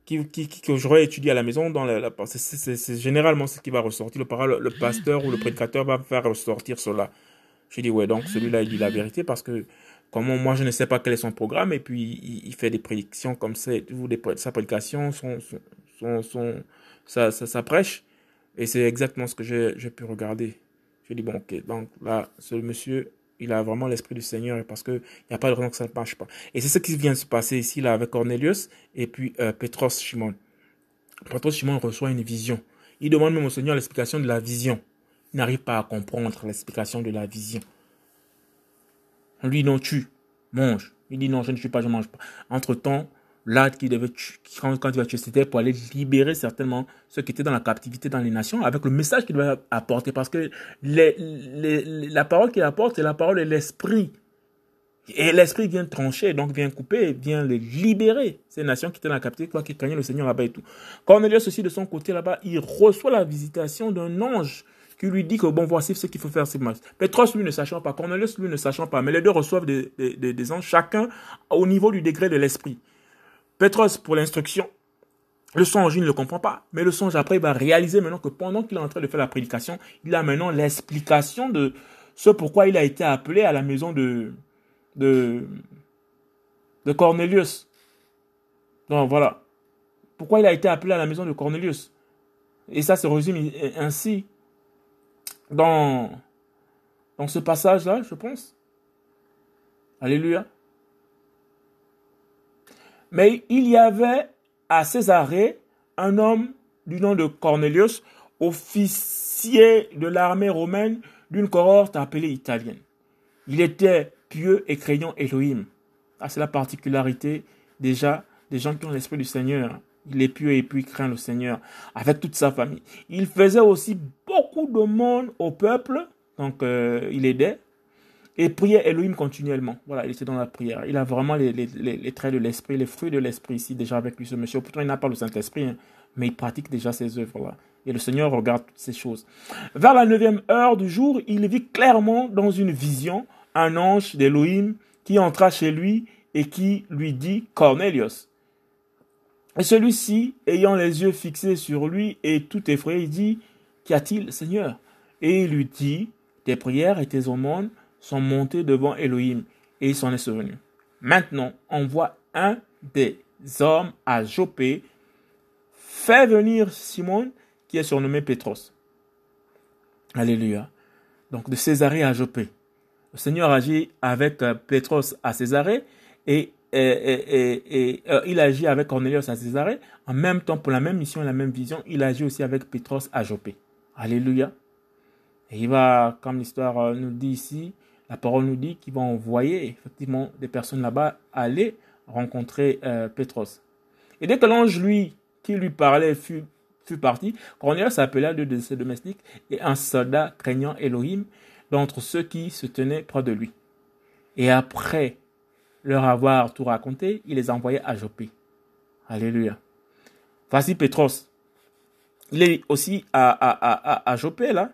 qui, qui, que j'aurais étudié à la maison, dans la, c'est généralement ce qui va ressortir. Le, le pasteur ou le prédicateur va faire ressortir cela. Je dis ouais, donc celui-là il dit la vérité parce que comment moi je ne sais pas quel est son programme et puis il, fait des prédictions comme ça, des, sa prédication, son, son, son, sa, sa, prêche et c'est exactement ce que j'ai pu regarder. Je dis, bon, ok, donc là, ce monsieur, il a vraiment l'esprit du Seigneur parce qu'il n'y a pas de raison que ça ne marche pas. Et c'est ce qui vient de se passer ici, là, avec Cornelius et puis euh, Petros Shimon. Petros reçoit une vision. Il demande même au Seigneur l'explication de la vision. Il n'arrive pas à comprendre l'explication de la vision. On lui non, tu mange. Il dit, non, je ne suis pas, je ne mange pas. Entre-temps, là qui devait quand, il va tuer, c'était pour aller libérer certainement ceux qui étaient dans la captivité dans les nations avec le message qu'il devait apporter. Parce que la parole qu'il apporte, c'est la parole de l'esprit. Et l'esprit vient trancher, donc vient couper, vient les libérer. Ces nations qui étaient dans la captivité, quoi, qui craignaient le Seigneur là-bas et tout. Cornelius aussi, de son côté là-bas, il reçoit la visitation d'un ange qui lui dit que bon, voici ce qu'il faut faire. Pétros, lui, ne sachant pas. Cornelius, lui, ne sachant pas. Mais les deux reçoivent des anges, chacun au niveau du degré de l'esprit. Petros pour l'instruction. Le songe, il ne le comprend pas. Mais le songe, après, il va réaliser maintenant que pendant qu'il est en train de faire la prédication, il a maintenant l'explication de ce pourquoi il a été appelé à la maison de, de, de Cornelius. Donc voilà. Pourquoi il a été appelé à la maison de Cornelius? Et ça se résume ainsi dans, dans ce passage-là, je pense. Alléluia. Mais il y avait à Césarée un homme du nom de Cornelius, officier de l'armée romaine d'une cohorte appelée italienne. Il était pieux et craignant Elohim. Ah, c'est la particularité déjà des gens qui ont l'esprit du Seigneur. Il est pieux et puis craint le Seigneur avec toute sa famille. Il faisait aussi beaucoup de monde au peuple, donc euh, il aidait et priait Elohim continuellement. Voilà, il était dans la prière. Il a vraiment les, les, traits de l'esprit, les fruits de l'esprit ici déjà avec lui, ce monsieur. Pourtant, il n'a pas le Saint-Esprit, hein, mais il pratique déjà ses œuvres-là. Et le Seigneur regarde toutes ces choses. Vers la neuvième heure du jour, il vit clairement dans une vision un ange d'Elohim qui entra chez lui et qui lui dit Cornelius. Et celui-ci, ayant les yeux fixés sur lui et tout effrayé, dit Qu'y a-t-il, Seigneur? Et il lui dit Tes prières et tes aumônes sont montées devant Elohim, et il s'en est souvenu. Maintenant, envoie un des hommes à Jopé, fait venir Simon, qui est surnommé Pétros. Alléluia. Donc de Césarée à Jopé. Le Seigneur agit avec euh, Pétros à Césarée et euh, il agit avec Cornelius à Césarée. En même temps, pour la même mission et la même vision, il agit aussi avec Pétros à Jopé. Alléluia. Il va, comme l'histoire euh, nous dit ici, la parole nous dit qu'il va envoyer effectivement des personnes là-bas aller rencontrer euh, Pétros. Et dès que l'ange, lui, qui lui parlait, fut, fut parti, Cornelius appela deux de ses domestiques et un soldat craignant Elohim d'entre ceux qui se tenaient près de lui. Et après leur avoir tout raconté, il les envoyait à Jopé. Alléluia. Voici Pétros. Il est aussi à, à, à, à Jopé, là.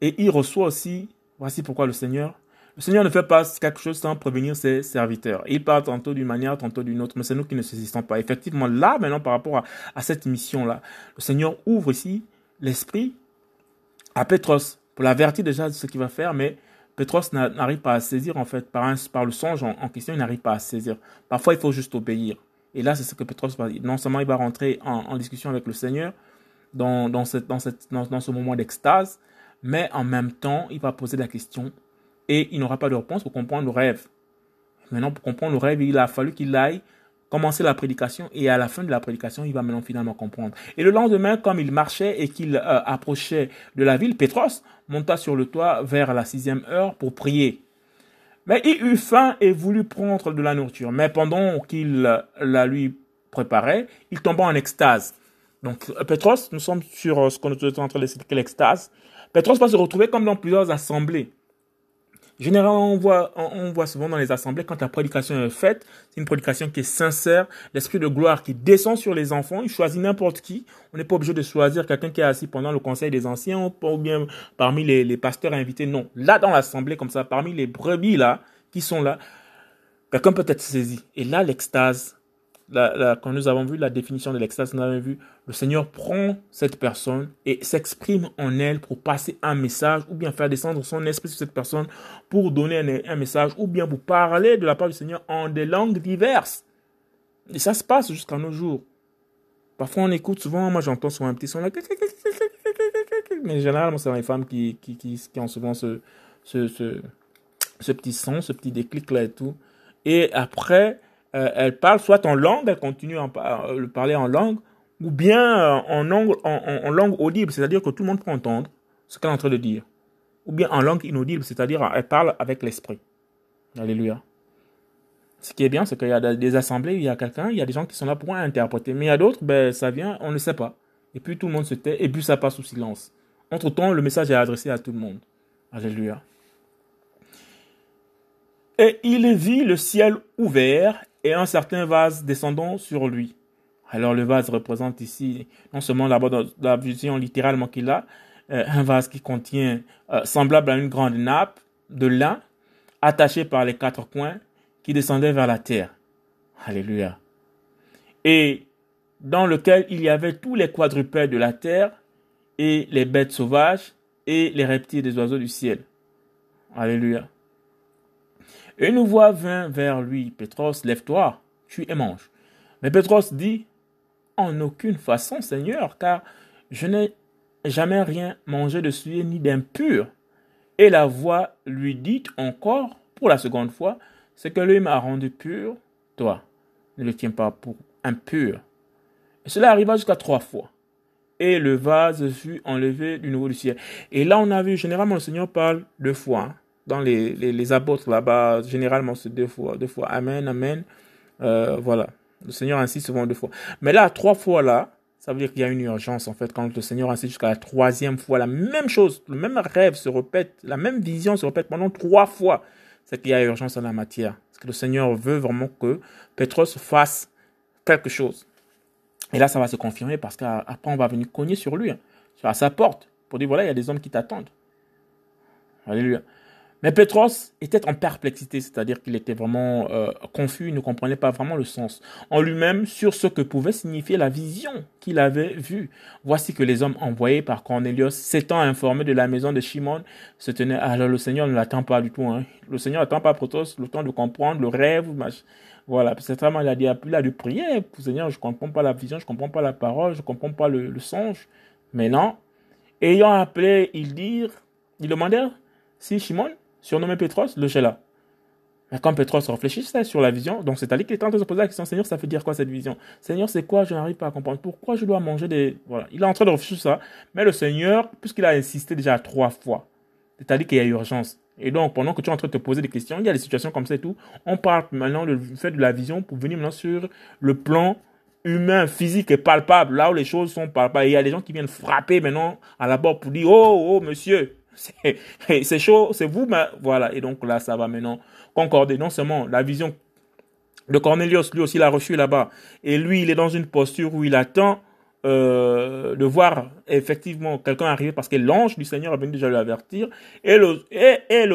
Et il reçoit aussi, voici pourquoi le Seigneur, le Seigneur ne fait pas quelque chose sans prévenir ses serviteurs. Il parle tantôt d'une manière, tantôt d'une autre, mais c'est nous qui ne saisissons pas. Effectivement, là, maintenant, par rapport à, cette mission-là, le Seigneur ouvre ici l'esprit à Pétros pour l'avertir déjà de ce qu'il va faire, mais Petros n'arrive pas à saisir, en fait, par, le songe en, question, il n'arrive pas à saisir. Parfois, il faut juste obéir. Et là, c'est ce que Petros va dire. Non seulement il va rentrer en, discussion avec le Seigneur dans, ce moment d'extase, mais en même temps, il va poser la question et il n'aura pas de réponse pour comprendre le rêve. Maintenant, pour comprendre le rêve, il a fallu qu'il aille commencer la prédication et à la fin de la prédication, il va maintenant finalement comprendre. Et le lendemain, comme il marchait et qu'il euh, approchait de la ville, Pétros monta sur le toit vers la sixième heure pour prier. Mais il eut faim et voulut prendre de la nourriture. Mais pendant qu'il la lui préparait, il tomba en extase. Donc, Pétros, nous sommes sur euh, ce qu'on est en train de l'extase. Pétros va se retrouver comme dans plusieurs assemblées. Généralement, on voit, souvent dans les assemblées, quand la prédication est faite, c'est une prédication qui est sincère, l'esprit de gloire qui descend sur les enfants, il choisit n'importe qui. On n'est pas obligé de choisir quelqu'un qui est assis pendant le conseil des anciens ou bien parmi les, les pasteurs invités. Non, là dans l'assemblée, comme ça, parmi les brebis là, qui sont là, quelqu'un peut être saisi. Et là, l'extase quand nous avons vu la définition de l'extase, nous avons vu le Seigneur prend cette personne et s'exprime en elle pour passer un message ou bien faire descendre son esprit sur cette personne pour donner un, message ou bien pour parler de la part du Seigneur en des langues diverses. Et ça se passe jusqu'à nos jours. Parfois on écoute souvent, moi j'entends souvent un petit son là, mais généralement c'est les femmes qui, qui, qui, qui, ont souvent ce, ce, ce, ce petit son, ce petit déclic là et tout. Et après, euh, elle parle soit en langue, elle continue à euh, parler en langue, ou bien euh, en, en, langue audible, c'est-à-dire que tout le monde peut entendre ce qu'elle est en train de dire. Ou bien en langue inaudible, c'est-à-dire elle parle avec l'esprit. Alléluia. Ce qui est bien, c'est qu'il y a des assemblées, il y a quelqu'un, il y a des gens qui sont là pour interpréter. Mais il y a d'autres, ben, ça vient, on ne sait pas. Et puis tout le monde se tait, et puis ça passe sous silence. Entre-temps, le message est adressé à tout le monde. Alléluia. Et il vit le ciel ouvert et un certain vase descendant sur lui. Alors le vase représente ici non seulement d'abord la vision littéralement qu'il a, euh, un vase qui contient, euh, semblable à une grande nappe de lin, attachée par les quatre coins, qui descendait vers la terre. Alléluia. Et dans lequel il y avait tous les quadrupèdes de la terre, et les bêtes sauvages, et les reptiles des oiseaux du ciel. Alléluia. Une voix vint vers lui, Pétros, lève-toi, tu et mange. Mais Pétros dit, en aucune façon, Seigneur, car je n'ai jamais rien mangé de souillé ni d'impur. Et la voix lui dit encore, pour la seconde fois, ce que lui m'a rendu pur, toi, ne le tiens pas pour impur. Cela arriva jusqu'à trois fois. et le vase fut enlevé du nouveau du ciel. Et là, on a vu, généralement, le Seigneur parle deux fois. Hein. Dans les, les, les apôtres là-bas, généralement, c'est deux fois. Amen, Amen. Euh, voilà. Le Seigneur insiste souvent deux fois. Mais là, trois fois là, ça veut dire qu'il y a une urgence en fait. Quand le Seigneur insiste jusqu'à la troisième fois, la même chose, le même rêve se répète, la même vision se répète pendant trois fois, c'est qu'il y a urgence en la matière. Parce que le Seigneur veut vraiment que Pétros fasse quelque chose. Et là, ça va se confirmer parce qu'après, on va venir cogner sur lui, hein, sur sa porte, pour dire voilà, il y a des hommes qui t'attendent. Alléluia. Mais Petros était en perplexité, c'est-à-dire qu'il était vraiment euh, confus, il ne comprenait pas vraiment le sens en lui-même sur ce que pouvait signifier la vision qu'il avait vue. Voici que les hommes envoyés par Cornelius, s'étant informés de la maison de Shimon, se tenaient. Alors le Seigneur ne l'attend pas du tout. Hein. Le Seigneur n'attend pas Petros le temps de comprendre le rêve. Voilà, c'est vraiment il a dit, il a dû. Seigneur, je comprends pas la vision, je comprends pas la parole, je comprends pas le, le songe. Mais non, ayant appelé, ils dirent, ils demandèrent si Shimon surnommé Petros, le Shelah. Mais quand Petros réfléchissait sur la vision, donc c'est Ali qui était en train de se poser la question, Seigneur, ça veut dire quoi cette vision? Seigneur, c'est quoi? Je n'arrive pas à comprendre. Pourquoi je dois manger des... Voilà, il est en train de réfléchir ça. Mais le Seigneur, puisqu'il a insisté déjà trois fois, c'est-à-dire qu'il y a urgence. Et donc, pendant que tu es en train de te poser des questions, il y a des situations comme ça et tout. On parle maintenant du fait de la vision pour venir maintenant sur le plan humain, physique et palpable, là où les choses sont palpables. il y a des gens qui viennent frapper maintenant à la porte pour dire, oh, oh, monsieur, c'est chaud, c'est vous, mais voilà. Et donc là, ça va maintenant concorder. Non seulement la vision de Cornelius, lui aussi l'a reçu là-bas. Et lui, il est dans une posture où il attend euh, de voir effectivement quelqu'un arriver parce que l'ange du Seigneur est venu déjà l'avertir. Et le, et,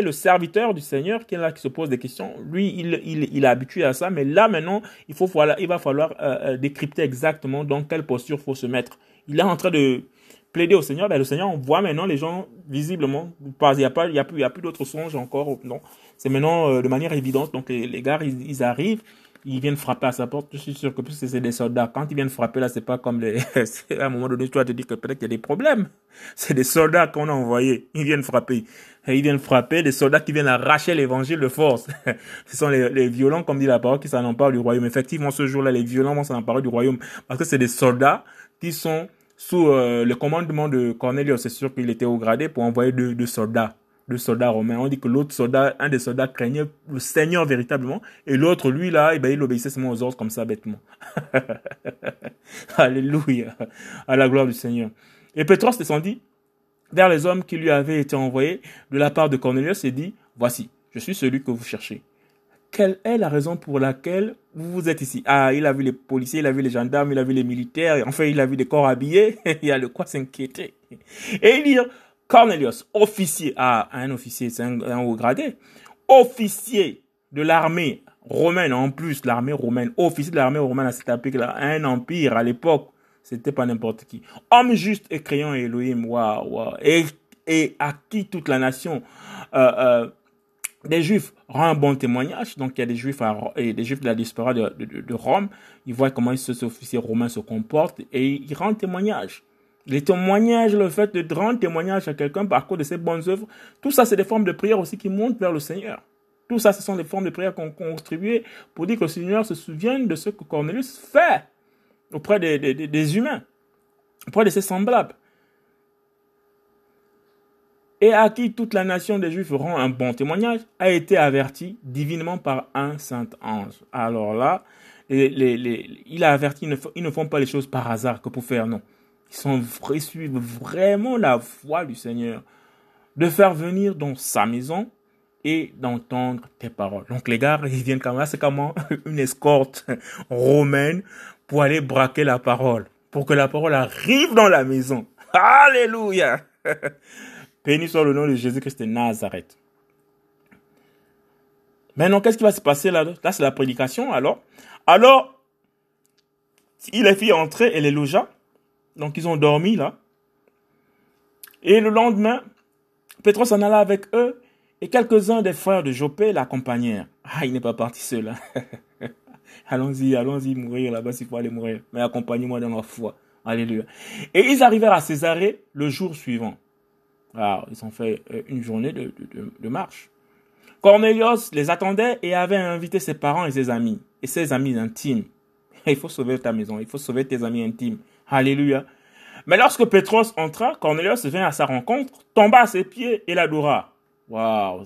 le, serviteur du Seigneur qui est là, qui se pose des questions, lui, il, il, il est habitué à ça. Mais là, maintenant, il, faut, voilà, il va falloir euh, euh, décrypter exactement dans quelle posture faut se mettre. Il est en train de plaider au Seigneur, ben le Seigneur, on voit maintenant les gens visiblement, il n'y a pas, il y a plus, il y a plus d'autres songes encore, non. C'est maintenant euh, de manière évidente. Donc les, les gars, ils, arrivent, ils viennent frapper à sa porte. Je suis sûr que plus c'est des soldats. Quand ils viennent frapper là, c'est pas comme les. à un moment donné, vas te dire que peut-être qu'il y a des problèmes. C'est des soldats qu'on a envoyés. Ils viennent frapper. Et ils viennent frapper des soldats qui viennent arracher l'évangile de force. Ce sont les, les violents, comme dit la parole, qui s'en emparent du royaume. Effectivement, ce jour-là, les violents vont s'en emparer du royaume parce que c'est des soldats qui sont sous euh, le commandement de Cornelius, c'est sûr qu'il était au gradé pour envoyer deux, soldats, deux soldats romains. On dit que l'autre soldat, un des soldats craignait le Seigneur véritablement, et l'autre, lui, là, eh ben, il obéissait seulement aux ordres comme ça, bêtement. Alléluia, à la gloire du Seigneur. Et Pétros descendit vers les hommes qui lui avaient été envoyés de la part de Cornelius et dit, voici, je suis celui que vous cherchez quelle est la raison pour laquelle vous êtes ici? Ah, il a vu les policiers, il a vu les gendarmes, il a vu les militaires, enfin il a vu des corps habillés, il y a de quoi s'inquiéter. Et dit, Cornelius, officier, ah, un officier, c'est un, haut gradé, officier de l'armée romaine, en plus l'armée romaine, officier de l'armée romaine à cette époque-là, un empire à l'époque, c'était pas n'importe qui. Homme juste et créant Elohim, waouh, waouh, et, et à qui toute la nation euh, euh, des Juifs rend un bon témoignage. Donc, il y a des Juifs de la diaspora de, Rome. Ils voient comment ces officiers romains se comportent et ils rendent témoignage. Les témoignages, le fait de rendre témoignage à quelqu'un par cause de ses bonnes œuvres, tout ça, c'est des formes de prière aussi qui montent vers le Seigneur. Tout ça, ce sont des formes de prière qu'on contribué pour dire que le Seigneur se souvienne de ce que Cornelius fait auprès des, des humains, auprès de ses semblables et à qui toute la nation des Juifs rend un bon témoignage, a été averti divinement par un saint ange. Alors là, il a averti, ils ne, font pas les choses par hasard que pour faire, non. Ils, sont, ils suivent vraiment la voie du Seigneur, de faire venir dans sa maison et d'entendre tes paroles. Donc les gars, ils viennent comme c'est comment une escorte romaine pour aller braquer la parole, pour que la parole arrive dans la maison. Alléluia Béni soit le nom de Jésus-Christ de Nazareth. Maintenant, qu'est-ce qui va se passer là Là, c'est la prédication, alors. Alors, il les fit entrer et les logea. Donc, ils ont dormi là. Et le lendemain, Pétros en alla avec eux et quelques-uns des frères de Jopé l'accompagnèrent. Ah, il n'est pas parti seul. Hein. allons-y, allons-y mourir là-bas s'il faut aller mourir. Mais accompagnez-moi dans la foi. Alléluia. Et ils arrivèrent à Césarée le jour suivant. Alors, ils ont fait euh, une journée de, de, marche. Cornelius les attendait et avait invité ses parents et ses amis, et ses amis intimes. Il faut sauver ta maison, il faut sauver tes amis intimes. Alléluia. Mais lorsque Pétros entra, Cornelius vint à sa rencontre, tomba à ses pieds et l'adora. Waouh,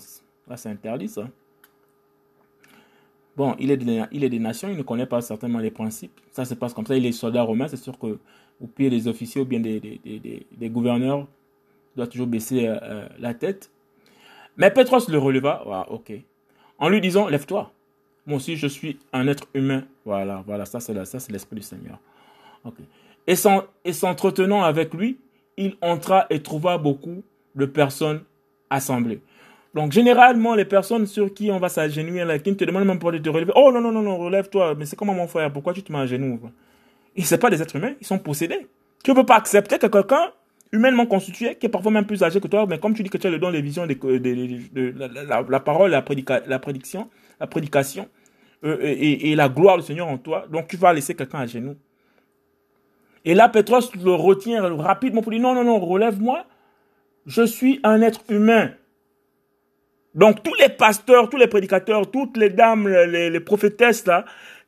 là c'est interdit ça. Bon, il est, des, il est des nations, il ne connaît pas certainement les principes. Ça se passe comme ça. Il est soldat romain, c'est sûr que au pied des officiers ou bien des, des, des, gouverneurs, doit toujours baisser euh, euh, la tête. Mais Pétros le releva. Wow, ok. En lui disant, lève-toi. Moi aussi, je suis un être humain. Voilà, voilà, ça c'est ça c'est l'esprit du Seigneur. Ok. Et s'entretenant avec lui, il entra et trouva beaucoup de personnes assemblées. Donc, généralement, les personnes sur qui on va s'agenouiller, qui ne te demandent même pas de te relever. Oh non, non, non, non, relève-toi. Mais c'est comment mon frère? Pourquoi tu te mets à genoux? Et ce pas des êtres humains, ils sont possédés. Tu ne peux pas accepter que quelqu'un, humainement constitué, qui est parfois même plus âgé que toi, mais comme tu dis que tu as le don des visions, de, la, parole, la, la prédiction, la prédication, euh, et, et, la gloire du Seigneur en toi, donc tu vas laisser quelqu'un à genoux. Et là, Pétros le retient rapidement pour dire non, non, non, relève-moi. Je suis un être humain. Donc tous les pasteurs, tous les prédicateurs, toutes les dames, les, les prophétesses là,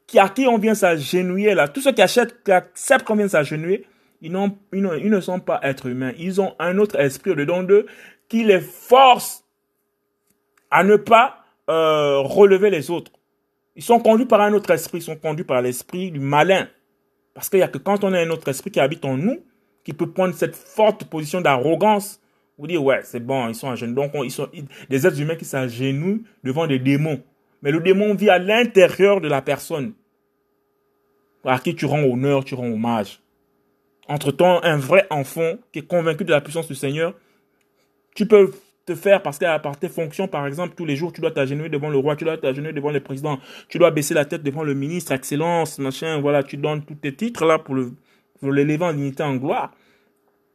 qui à qui on vient s'agenouiller là, tous ceux qui achètent, qui acceptent qu'on vient s'agenouiller, ils, ne sont pas êtres humains. Ils ont un autre esprit au-dedans d'eux qui les force à ne pas euh, relever les autres. Ils sont conduits par un autre esprit, ils sont conduits par l'esprit du malin. Parce qu'il n'y a que quand on a un autre esprit qui habite en nous, qui peut prendre cette forte position d'arrogance, vous dire, ouais, c'est bon, ils sont à genoux. Donc, ils sont des êtres humains qui s'agenouillent devant des démons. Mais le démon vit à l'intérieur de la personne à qui tu rends honneur, tu rends hommage. Entre-temps, un vrai enfant qui est convaincu de la puissance du Seigneur, tu peux te faire parce qu'à part tes fonctions, par exemple, tous les jours, tu dois t'agenouiller devant le roi, tu dois t'agenouiller devant le président, tu dois baisser la tête devant le ministre, excellence, machin, voilà, tu donnes tous tes titres là pour le, pour l'élever en dignité, en gloire.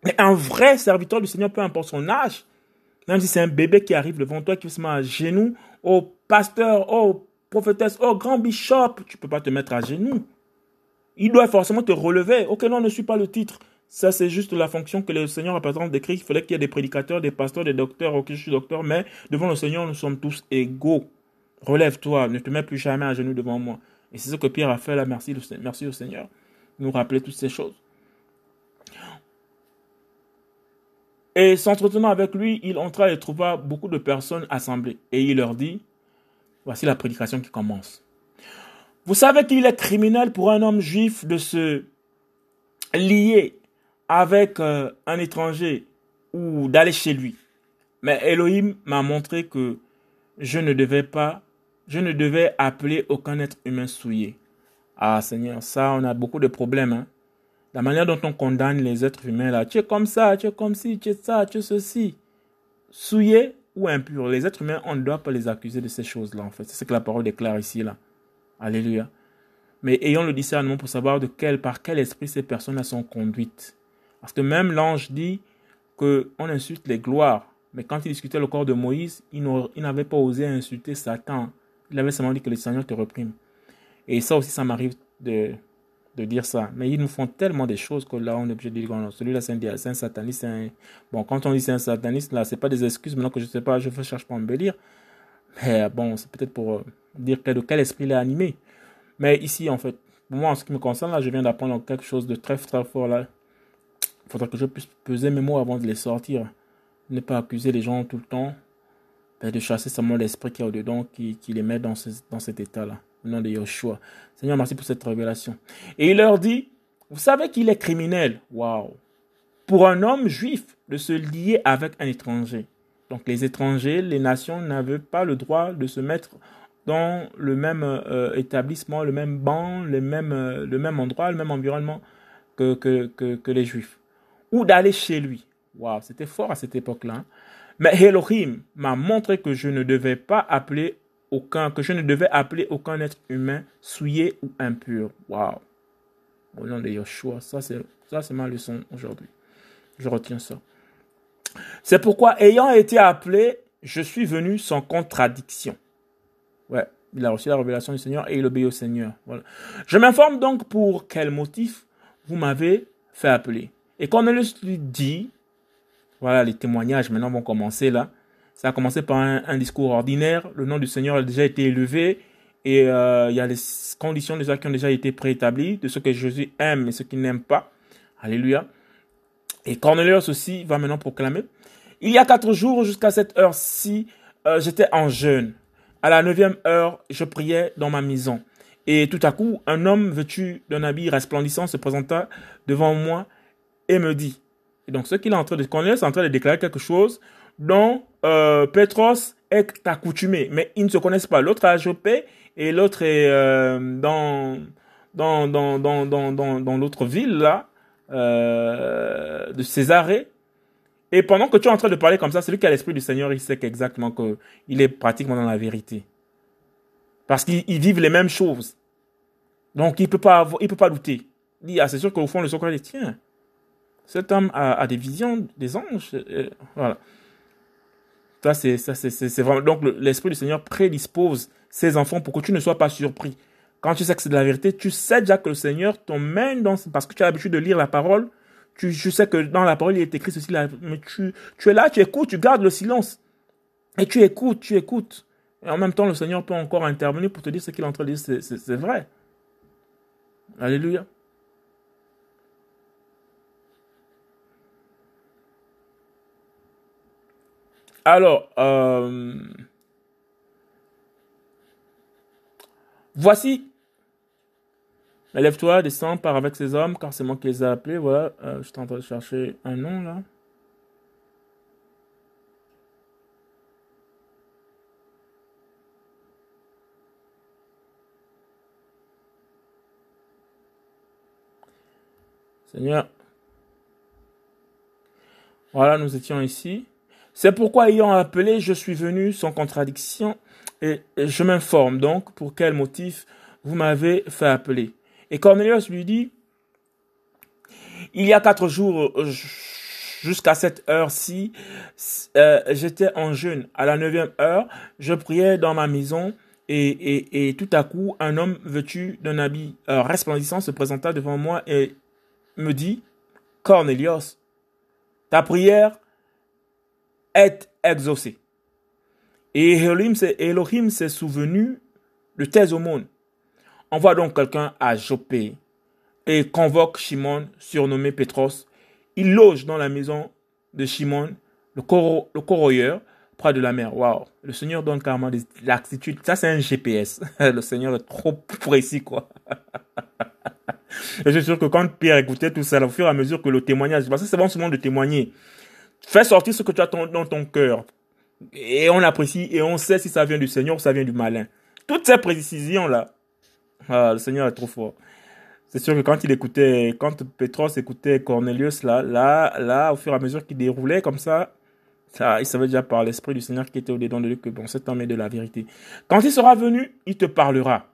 Mais un vrai serviteur du Seigneur, peu importe son âge, même si c'est un bébé qui arrive devant toi, qui se met à genoux, au pasteur, au prophétesse, au grand bishop, tu peux pas te mettre à genoux. Il doit forcément te relever. Ok, non, ne suis pas le titre. Ça, c'est juste la fonction que le Seigneur a par décrit. Il fallait qu'il y ait des prédicateurs, des pasteurs, des docteurs. Ok, je suis docteur, mais devant le Seigneur, nous sommes tous égaux. Relève-toi, ne te mets plus jamais à genoux devant moi. Et c'est ce que Pierre a fait là. Merci, merci au Seigneur. Nous rappeler toutes ces choses. Et s'entretenant avec lui, il entra et trouva beaucoup de personnes assemblées. Et il leur dit, voici la prédication qui commence. Vous savez qu'il est criminel pour un homme juif de se lier avec euh, un étranger ou d'aller chez lui. Mais Elohim m'a montré que je ne devais pas, je ne devais appeler aucun être humain souillé. Ah Seigneur, ça, on a beaucoup de problèmes. Hein? La manière dont on condamne les êtres humains là, tu es comme ça, tu es comme ci, tu es ça, tu es ceci. Souillé ou impur. Les êtres humains, on ne doit pas les accuser de ces choses-là, en fait. C'est ce que la parole déclare ici, là. Alléluia. Mais ayons le discernement pour savoir de quel, par quel esprit ces personnes sont conduites. Parce que même l'ange dit qu'on insulte les gloires. Mais quand il discutait le corps de Moïse, il n'avait pas osé insulter Satan. Il avait seulement dit que le Seigneur te reprime. Et ça aussi, ça m'arrive de, de dire ça. Mais ils nous font tellement de choses que là, on est obligé de dire, celui-là, c'est un, sataniste. Bon, quand on dit c'est un sataniste, là, c'est pas des excuses. Maintenant que je sais pas, je ne cherche pas à embellir. Mais bon, c'est peut-être pour euh, dire de quel esprit il est animé. Mais ici, en fait, pour moi, en ce qui me concerne, là, je viens d'apprendre quelque chose de très, très fort. Il faudra que je puisse peser mes mots avant de les sortir. Ne pas accuser les gens tout le temps. De chasser seulement l'esprit qui est au-dedans, qui, qui les met dans, dans cet état-là au nom de Yoshua. Seigneur, merci pour cette révélation. Et il leur dit, vous savez qu'il est criminel. Waouh. Pour un homme juif de se lier avec un étranger. Donc les étrangers, les nations n'avaient pas le droit de se mettre dans le même euh, établissement, le même banc, le même, euh, endroit, le même environnement que, les juifs. Ou d'aller chez lui. Waouh, c'était fort à cette époque-là. Mais Elohim m'a montré que je ne devais pas appeler aucun, que je ne devais appeler aucun être humain souillé ou impur. Waouh. Au nom de c'est, ça c'est ma leçon aujourd'hui. Je retiens ça. C'est pourquoi, ayant été appelé, je suis venu sans contradiction. Ouais, il a reçu la révélation du Seigneur et il obéit au Seigneur. Je m'informe donc pour quel motif vous m'avez fait appeler. Et on lui dit, voilà, les témoignages maintenant vont commencer là. Ça a commencé par un, discours ordinaire. Le nom du Seigneur a déjà été élevé. Et euh, il y a les conditions déjà qui ont déjà été préétablies de ce que Jésus aime et ce qu'il n'aime pas. Alléluia. Et Cornelius aussi va maintenant proclamer. Il y a quatre jours jusqu'à cette heure-ci, euh, j'étais en jeûne. À la neuvième heure, je priais dans ma maison. Et tout à coup, un homme vêtu d'un habit resplendissant se présenta devant moi et me dit. Et donc, ce qu'il est en train de Cornelius est en train de déclarer quelque chose dont euh, Petros est accoutumé, mais ils ne se connaissent pas. L'autre a Jopé et l'autre est euh, dans dans dans dans dans dans, dans l'autre ville là euh, de Césarée. Et pendant que tu es en train de parler comme ça, celui qui a l'esprit du Seigneur, il sait qu'exactement qu'il est pratiquement dans la vérité. Parce qu'ils vivent les mêmes choses. Donc il peut pas peut pas douter. Il dit, ah, c'est sûr qu'au fond, le dit, tiens, cet homme a, des visions des anges. Euh, voilà. Ça, c'est, vraiment, donc l'esprit du Seigneur prédispose ses enfants pour que tu ne sois pas surpris. Quand tu sais que c'est de la vérité, tu sais déjà que le Seigneur t'emmène dans, parce que tu as l'habitude de lire la parole, tu, sais que dans la parole, il est écrit ceci, là, mais tu, es là, tu écoutes, tu gardes le silence. Et tu écoutes, tu écoutes. Et en même temps, le Seigneur peut encore intervenir pour te dire ce qu'il est en train de dire, c'est vrai. Alléluia. Alors, euh, voici. Lève-toi, descends, pars avec ces hommes, car c'est moi qui les ai appelés. Voilà, euh, je suis en train de chercher un nom là. Seigneur. Voilà, nous étions ici. C'est pourquoi, ayant appelé, je suis venu sans contradiction et je m'informe donc pour quel motif vous m'avez fait appeler. Et Cornelius lui dit, il y a quatre jours, jusqu'à cette heure-ci, euh, j'étais en jeûne. À la neuvième heure, je priais dans ma maison et, tout à coup, un homme vêtu d'un habit euh, resplendissant se présenta devant moi et me dit, Cornelius, ta prière est exaucé. Et Elohim s'est souvenu de tes aumônes. Envoie donc quelqu'un à Jopé et convoque Shimon, surnommé Petros. Il loge dans la maison de Shimon, le, corroyeur, près de la mer. Waouh, le Seigneur donne carrément des. Ça, c'est un GPS. le Seigneur est trop précis, quoi. je suis sûr que quand Pierre écoutait tout ça, au fur et à mesure que le témoignage, parce que c'est bon souvent de témoigner, Fais sortir ce que tu as dans ton cœur. Et on apprécie et on sait si ça vient du Seigneur ou ça vient du malin. Toutes ces précisions-là, ah, le Seigneur est trop fort. C'est sûr que quand il écoutait, quand Petros écoutait Cornelius, là, là, là, au fur et à mesure qu'il déroulait comme ça, ça, il savait déjà par l'Esprit du Seigneur qui était au-dedans de lui que bon, cet homme est de la vérité. Quand il sera venu, il te parlera.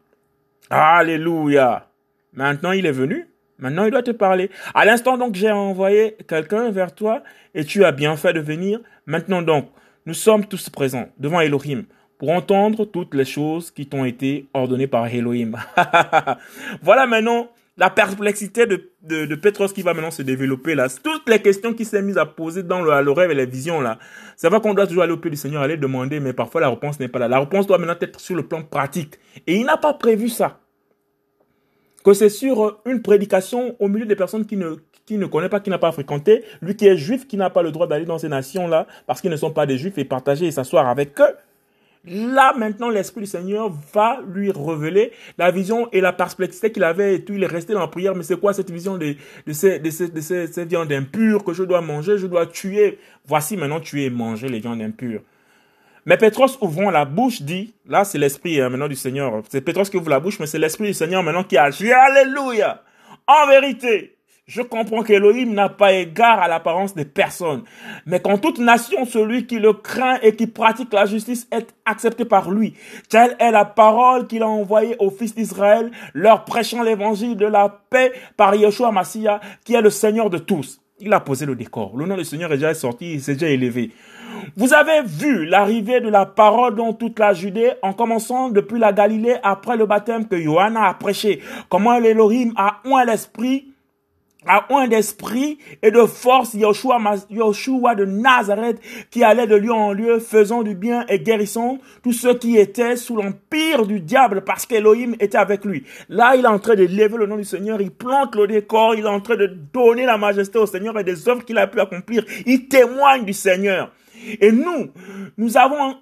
Alléluia. Maintenant, il est venu. Maintenant, il doit te parler. À l'instant, donc, j'ai envoyé quelqu'un vers toi et tu as bien fait de venir. Maintenant, donc, nous sommes tous présents devant Elohim pour entendre toutes les choses qui t'ont été ordonnées par Elohim. voilà maintenant la perplexité de, de, Petros qui va maintenant se développer là. Toutes les questions qui s'est mises à poser dans le, le rêve et les visions là. C'est vrai qu'on doit toujours aller au pied du Seigneur, aller demander, mais parfois la réponse n'est pas là. La réponse doit maintenant être sur le plan pratique. Et il n'a pas prévu ça que c'est sur euh, une prédication au milieu des personnes qui ne, qui ne connaît pas, qui n'a pas fréquenté, lui qui est juif, qui n'a pas le droit d'aller dans ces nations-là, parce qu'ils ne sont pas des juifs, et partager et s'asseoir avec eux. Là, maintenant, l'Esprit du Seigneur va lui révéler la vision et la perplexité qu'il avait et tout. Il est resté dans la prière. Mais c'est quoi cette vision de, de, ces, de, ces, de ces, ces viandes impures que je dois manger, je dois tuer? Voici maintenant tuer et manger les viandes impures. Mais Pétros ouvrant la bouche dit, là c'est l'esprit hein, maintenant du Seigneur. C'est Pétros qui ouvre la bouche, mais c'est l'esprit du Seigneur maintenant qui agit. Alléluia. En vérité, je comprends qu'Elohim n'a pas égard à l'apparence des personnes, mais qu'en toute nation, celui qui le craint et qui pratique la justice est accepté par lui. Telle est la parole qu'il a envoyée aux fils d'Israël, leur prêchant l'évangile de la paix par Yeshua Massia, qui est le Seigneur de tous. Il a posé le décor. Le nom du Seigneur est déjà sorti, il s'est déjà élevé. Vous avez vu l'arrivée de la parole dans toute la Judée, en commençant depuis la Galilée après le baptême que Johanna a prêché. Comment l'Elohim a oint l'esprit à un d'esprit et de force Yoshua, de Nazareth qui allait de lieu en lieu faisant du bien et guérissant tous ceux qui étaient sous l'empire du diable parce qu'Elohim était avec lui. Là, il est en train de lever le nom du Seigneur, il plante le décor, il est en train de donner la majesté au Seigneur et des œuvres qu'il a pu accomplir. Il témoigne du Seigneur. Et nous, nous avons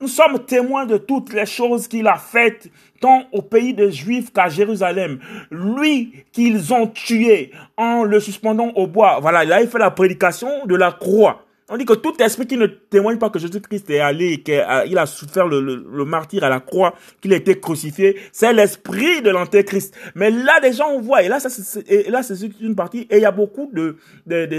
nous sommes témoins de toutes les choses qu'il a faites, tant au pays des Juifs qu'à Jérusalem. Lui qu'ils ont tué en le suspendant au bois. Voilà, il a fait la prédication de la croix. On dit que tout esprit qui ne témoigne pas que Jésus-Christ est allé, qu'il a souffert le, martyr à la croix, qu'il a été crucifié, c'est l'esprit de l'antéchrist. Mais là, déjà, on voit, et là, c'est, une partie, et il y a beaucoup de,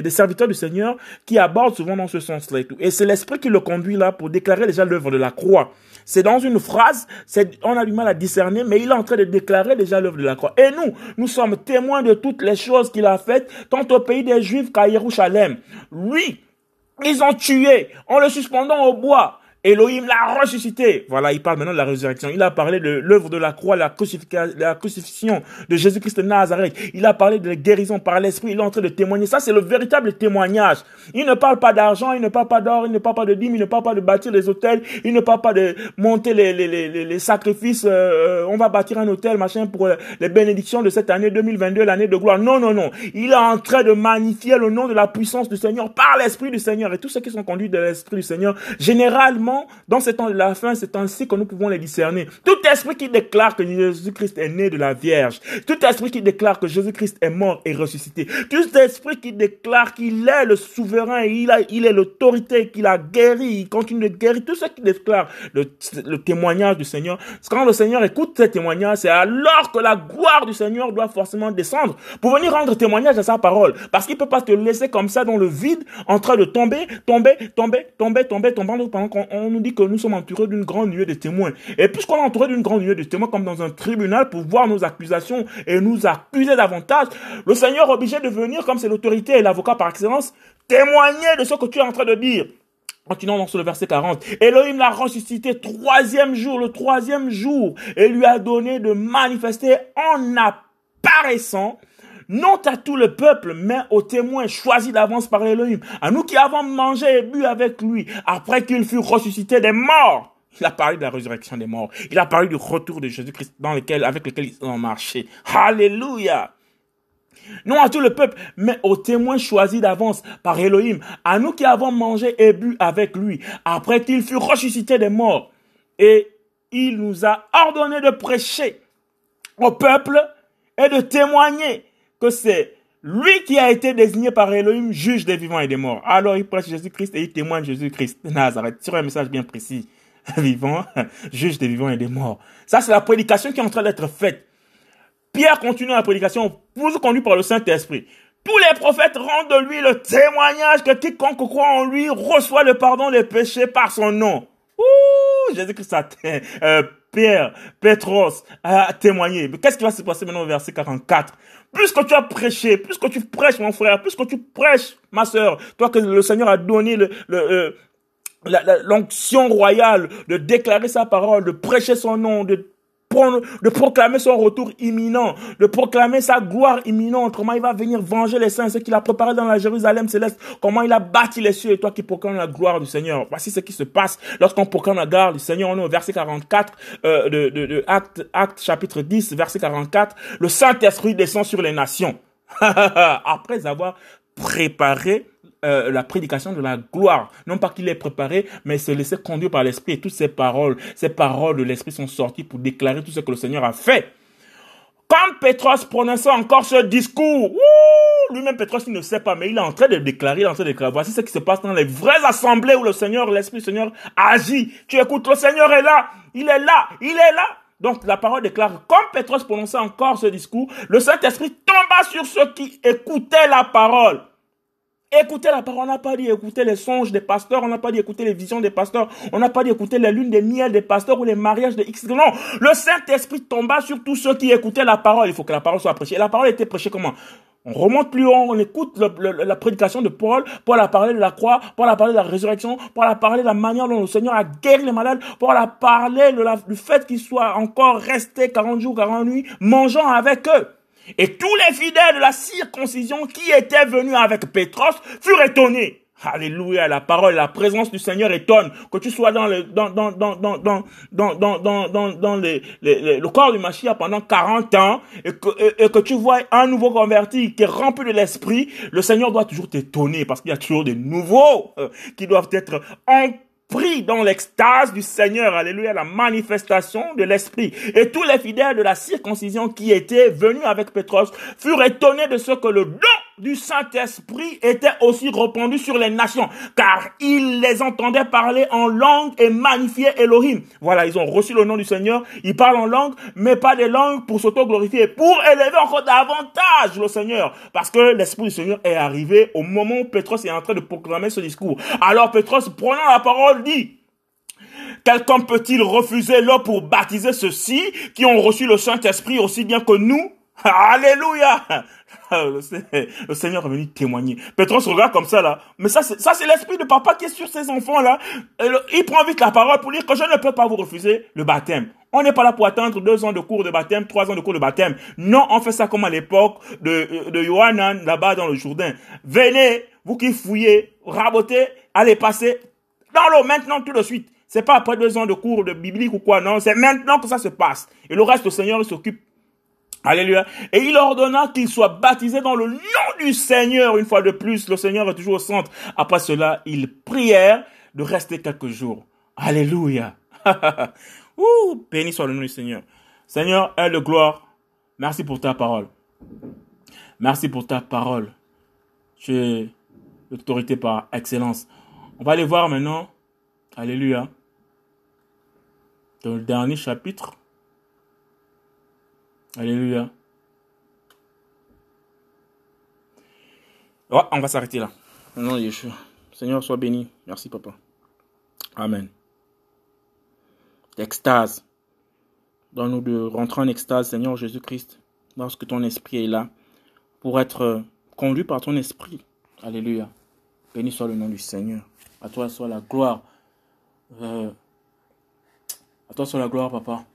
serviteurs du Seigneur qui abordent souvent dans ce sens-là et tout. Et c'est l'esprit qui le conduit là pour déclarer déjà l'œuvre de la croix. C'est dans une phrase, on a du mal à discerner, mais il est en train de déclarer déjà l'œuvre de la croix. Et nous, nous sommes témoins de toutes les choses qu'il a faites, tant au pays des Juifs qu'à Jérusalem. Lui, ils ont tué en le suspendant au bois. Elohim l'a ressuscité. Voilà, il parle maintenant de la résurrection. Il a parlé de l'œuvre de la croix, la, la crucifixion de Jésus-Christ de Nazareth. Il a parlé de la guérison par l'esprit. Il est en train de témoigner. Ça, c'est le véritable témoignage. Il ne parle pas d'argent, il ne parle pas d'or, il ne parle pas de dîmes, il ne parle pas de bâtir des hôtels, il ne parle pas de monter les, les, les, les sacrifices. Euh, on va bâtir un hôtel, machin, pour les bénédictions de cette année 2022, l'année de gloire. Non, non, non. Il est en train de magnifier le nom de la puissance du Seigneur par l'esprit du Seigneur. Et tous ceux qui sont conduits de l'esprit du Seigneur, généralement, dans ce temps de la fin, c'est ainsi que nous pouvons les discerner. Tout esprit qui déclare que Jésus-Christ est né de la Vierge, tout esprit qui déclare que Jésus-Christ est mort et ressuscité, tout esprit qui déclare qu'il est le souverain il, il est l'autorité, qu'il a guéri, il continue de guérir, tout ce qui déclare le, témoignage du Seigneur, quand le Seigneur écoute ces témoignages, c'est alors que la gloire du Seigneur doit forcément descendre pour venir rendre témoignage à sa parole. Parce qu'il peut pas te laisser comme ça dans le vide, en train de tomber, tomber, tomber, tomber, tomber, tomber, pendant qu'on on nous dit que nous sommes entourés d'une grande nuée de témoins. Et puisqu'on est entouré d'une grande nuée de témoins, comme dans un tribunal, pour voir nos accusations et nous accuser davantage, le Seigneur est obligé de venir, comme c'est l'autorité et l'avocat par excellence, témoigner de ce que tu es en train de dire. Continuons dans le verset 40. Elohim l'a ressuscité troisième jour, le troisième jour, et lui a donné de manifester en apparaissant non à tout le peuple, mais aux témoins choisis d'avance par Elohim, à nous qui avons mangé et bu avec lui, après qu'il fut ressuscité des morts. Il a parlé de la résurrection des morts. Il a parlé du retour de Jésus-Christ dans lequel, avec lequel ils ont marché. Alléluia. Non à tout le peuple, mais aux témoins choisis d'avance par Elohim, à nous qui avons mangé et bu avec lui, après qu'il fut ressuscité des morts. Et il nous a ordonné de prêcher au peuple et de témoigner que c'est lui qui a été désigné par Elohim juge des vivants et des morts. Alors il prêche Jésus-Christ et il témoigne Jésus-Christ Nazareth sur un message bien précis. Vivant, juge des vivants et des morts. Ça, c'est la prédication qui est en train d'être faite. Pierre continue la prédication, vous conduit par le Saint-Esprit. Tous les prophètes rendent de lui le témoignage que quiconque croit en lui reçoit le pardon des péchés par son nom. Ouh, Jésus-Christ a euh, Pierre, Pétros a témoigné. Mais qu'est-ce qui va se passer maintenant au verset 44 plus que tu as prêché, plus que tu prêches, mon frère, plus que tu prêches, ma sœur, toi que le Seigneur a donné le, euh, l'onction royale de déclarer sa parole, de prêcher son nom, de de proclamer son retour imminent, de proclamer sa gloire imminente, comment il va venir venger les saints, ce qu'il a préparé dans la Jérusalem céleste, comment il a bâti les cieux et toi qui proclames la gloire du Seigneur. Voici ce qui se passe lorsqu'on proclame la gloire du Seigneur. On est au verset 44 euh, de, de, de acte, acte chapitre 10, verset 44. Le Saint-Esprit descend sur les nations. Après avoir préparé euh, la prédication de la gloire. Non pas qu'il est préparé, mais se laisser conduire par l'Esprit. Et toutes ces paroles, ces paroles de l'Esprit sont sorties pour déclarer tout ce que le Seigneur a fait. Quand Pétros prononçait encore ce discours, lui-même Pétros il ne sait pas, mais il est en train de déclarer, il est en train de déclarer. Voici ce qui se passe dans les vraies assemblées où le Seigneur, l'Esprit du Seigneur agit. Tu écoutes, le Seigneur est là, il est là, il est là. Donc la parole déclare, comme Pétros prononçait encore ce discours, le Saint-Esprit tomba sur ceux qui écoutaient la parole. Écoutez la parole, on n'a pas dit écouter les songes des pasteurs, on n'a pas dit écouter les visions des pasteurs, on n'a pas dit écouter les lunes des miels des pasteurs ou les mariages de X. Non, le Saint-Esprit tomba sur tous ceux qui écoutaient la parole. Il faut que la parole soit prêchée. Et la parole était prêchée comment? On remonte plus haut, on écoute la prédication de Paul. Paul a parlé de la croix, Paul a parlé de la résurrection, Paul a parlé de la manière dont le Seigneur a guéri les malades, Paul a parlé de du fait qu'il soit encore resté 40 jours, 40 nuits, mangeant avec eux. Et tous les fidèles de la circoncision qui étaient venus avec Pétros furent étonnés. Alléluia, la parole, la présence du Seigneur étonne. Que tu sois dans le, dans, dans, dans, dans, dans, dans, dans, dans, dans, le corps du Mashiach pendant 40 ans et que, et, que tu vois un nouveau converti qui est rempli de l'esprit, le Seigneur doit toujours t'étonner parce qu'il y a toujours des nouveaux euh, qui doivent être en pris dans l'extase du Seigneur, alléluia, la manifestation de l'Esprit. Et tous les fidèles de la circoncision qui étaient venus avec Pétros furent étonnés de ce que le don du Saint-Esprit était aussi répandu sur les nations, car ils les entendaient parler en langue et magnifier Elohim. Voilà, ils ont reçu le nom du Seigneur, ils parlent en langue, mais pas des langues pour s'auto-glorifier, pour élever encore davantage le Seigneur, parce que l'Esprit du Seigneur est arrivé au moment où Pétros est en train de proclamer ce discours. Alors Pétros, prenant la parole, dit, Quelqu'un peut-il refuser l'eau pour baptiser ceux-ci qui ont reçu le Saint-Esprit aussi bien que nous? Alléluia le Seigneur est venu témoigner. Pétros regarde comme ça là. Mais ça, c'est, ça c'est l'esprit de papa qui est sur ses enfants là. il prend vite la parole pour dire que je ne peux pas vous refuser le baptême. On n'est pas là pour attendre deux ans de cours de baptême, trois ans de cours de baptême. Non, on fait ça comme à l'époque de, de Yohanan là-bas dans le Jourdain. Venez, vous qui fouillez, rabotez, allez passer dans l'eau maintenant tout de suite. C'est pas après deux ans de cours de biblique ou quoi, non. C'est maintenant que ça se passe. Et le reste, le Seigneur s'occupe Alléluia. Et il ordonna qu'il soit baptisé dans le nom du Seigneur. Une fois de plus, le Seigneur est toujours au centre. Après cela, ils prièrent de rester quelques jours. Alléluia. Ouh, béni soit le nom du Seigneur. Seigneur, aie de gloire. Merci pour ta parole. Merci pour ta parole. Tu es l'autorité par excellence. On va aller voir maintenant. Alléluia. Dans le dernier chapitre Alléluia. on va s'arrêter là. Non, Yeshua. Seigneur, sois béni. Merci, papa. Amen. Extase. Donne-nous de rentrer en extase, Seigneur Jésus-Christ, lorsque ton esprit est là, pour être conduit par ton esprit. Alléluia. Béni soit le nom du Seigneur. À toi soit la gloire. Euh, à toi soit la gloire, papa.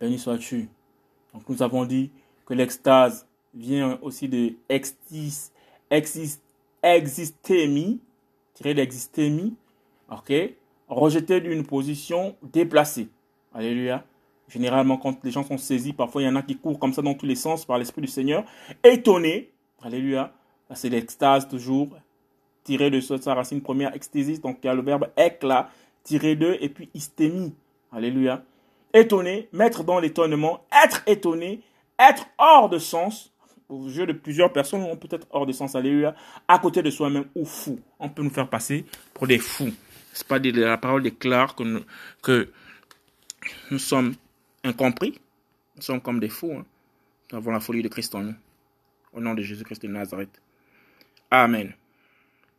Béni sois-tu. Donc nous avons dit que l'extase vient aussi de exis, exist, existémie, tiré d'existémie, ok, rejeté d'une position déplacée. Alléluia. Généralement, quand les gens sont saisis, parfois il y en a qui courent comme ça dans tous les sens par l'Esprit du Seigneur, étonnés. Alléluia. C'est l'extase toujours, tiré de sa racine première, extésis, donc il y a le verbe éclat, tiré de, et puis istémie. Alléluia étonné, mettre dans l'étonnement, être étonné, être hors de sens. Au jeu de plusieurs personnes, on peut être hors de sens, alléluia, à côté de soi-même ou fou. On peut nous faire passer pour des fous. C'est pas de la parole déclare que nous, que nous sommes incompris. Nous sommes comme des fous. Hein. Nous avons la folie de Christ en nous. Au nom de Jésus-Christ de Nazareth. Amen.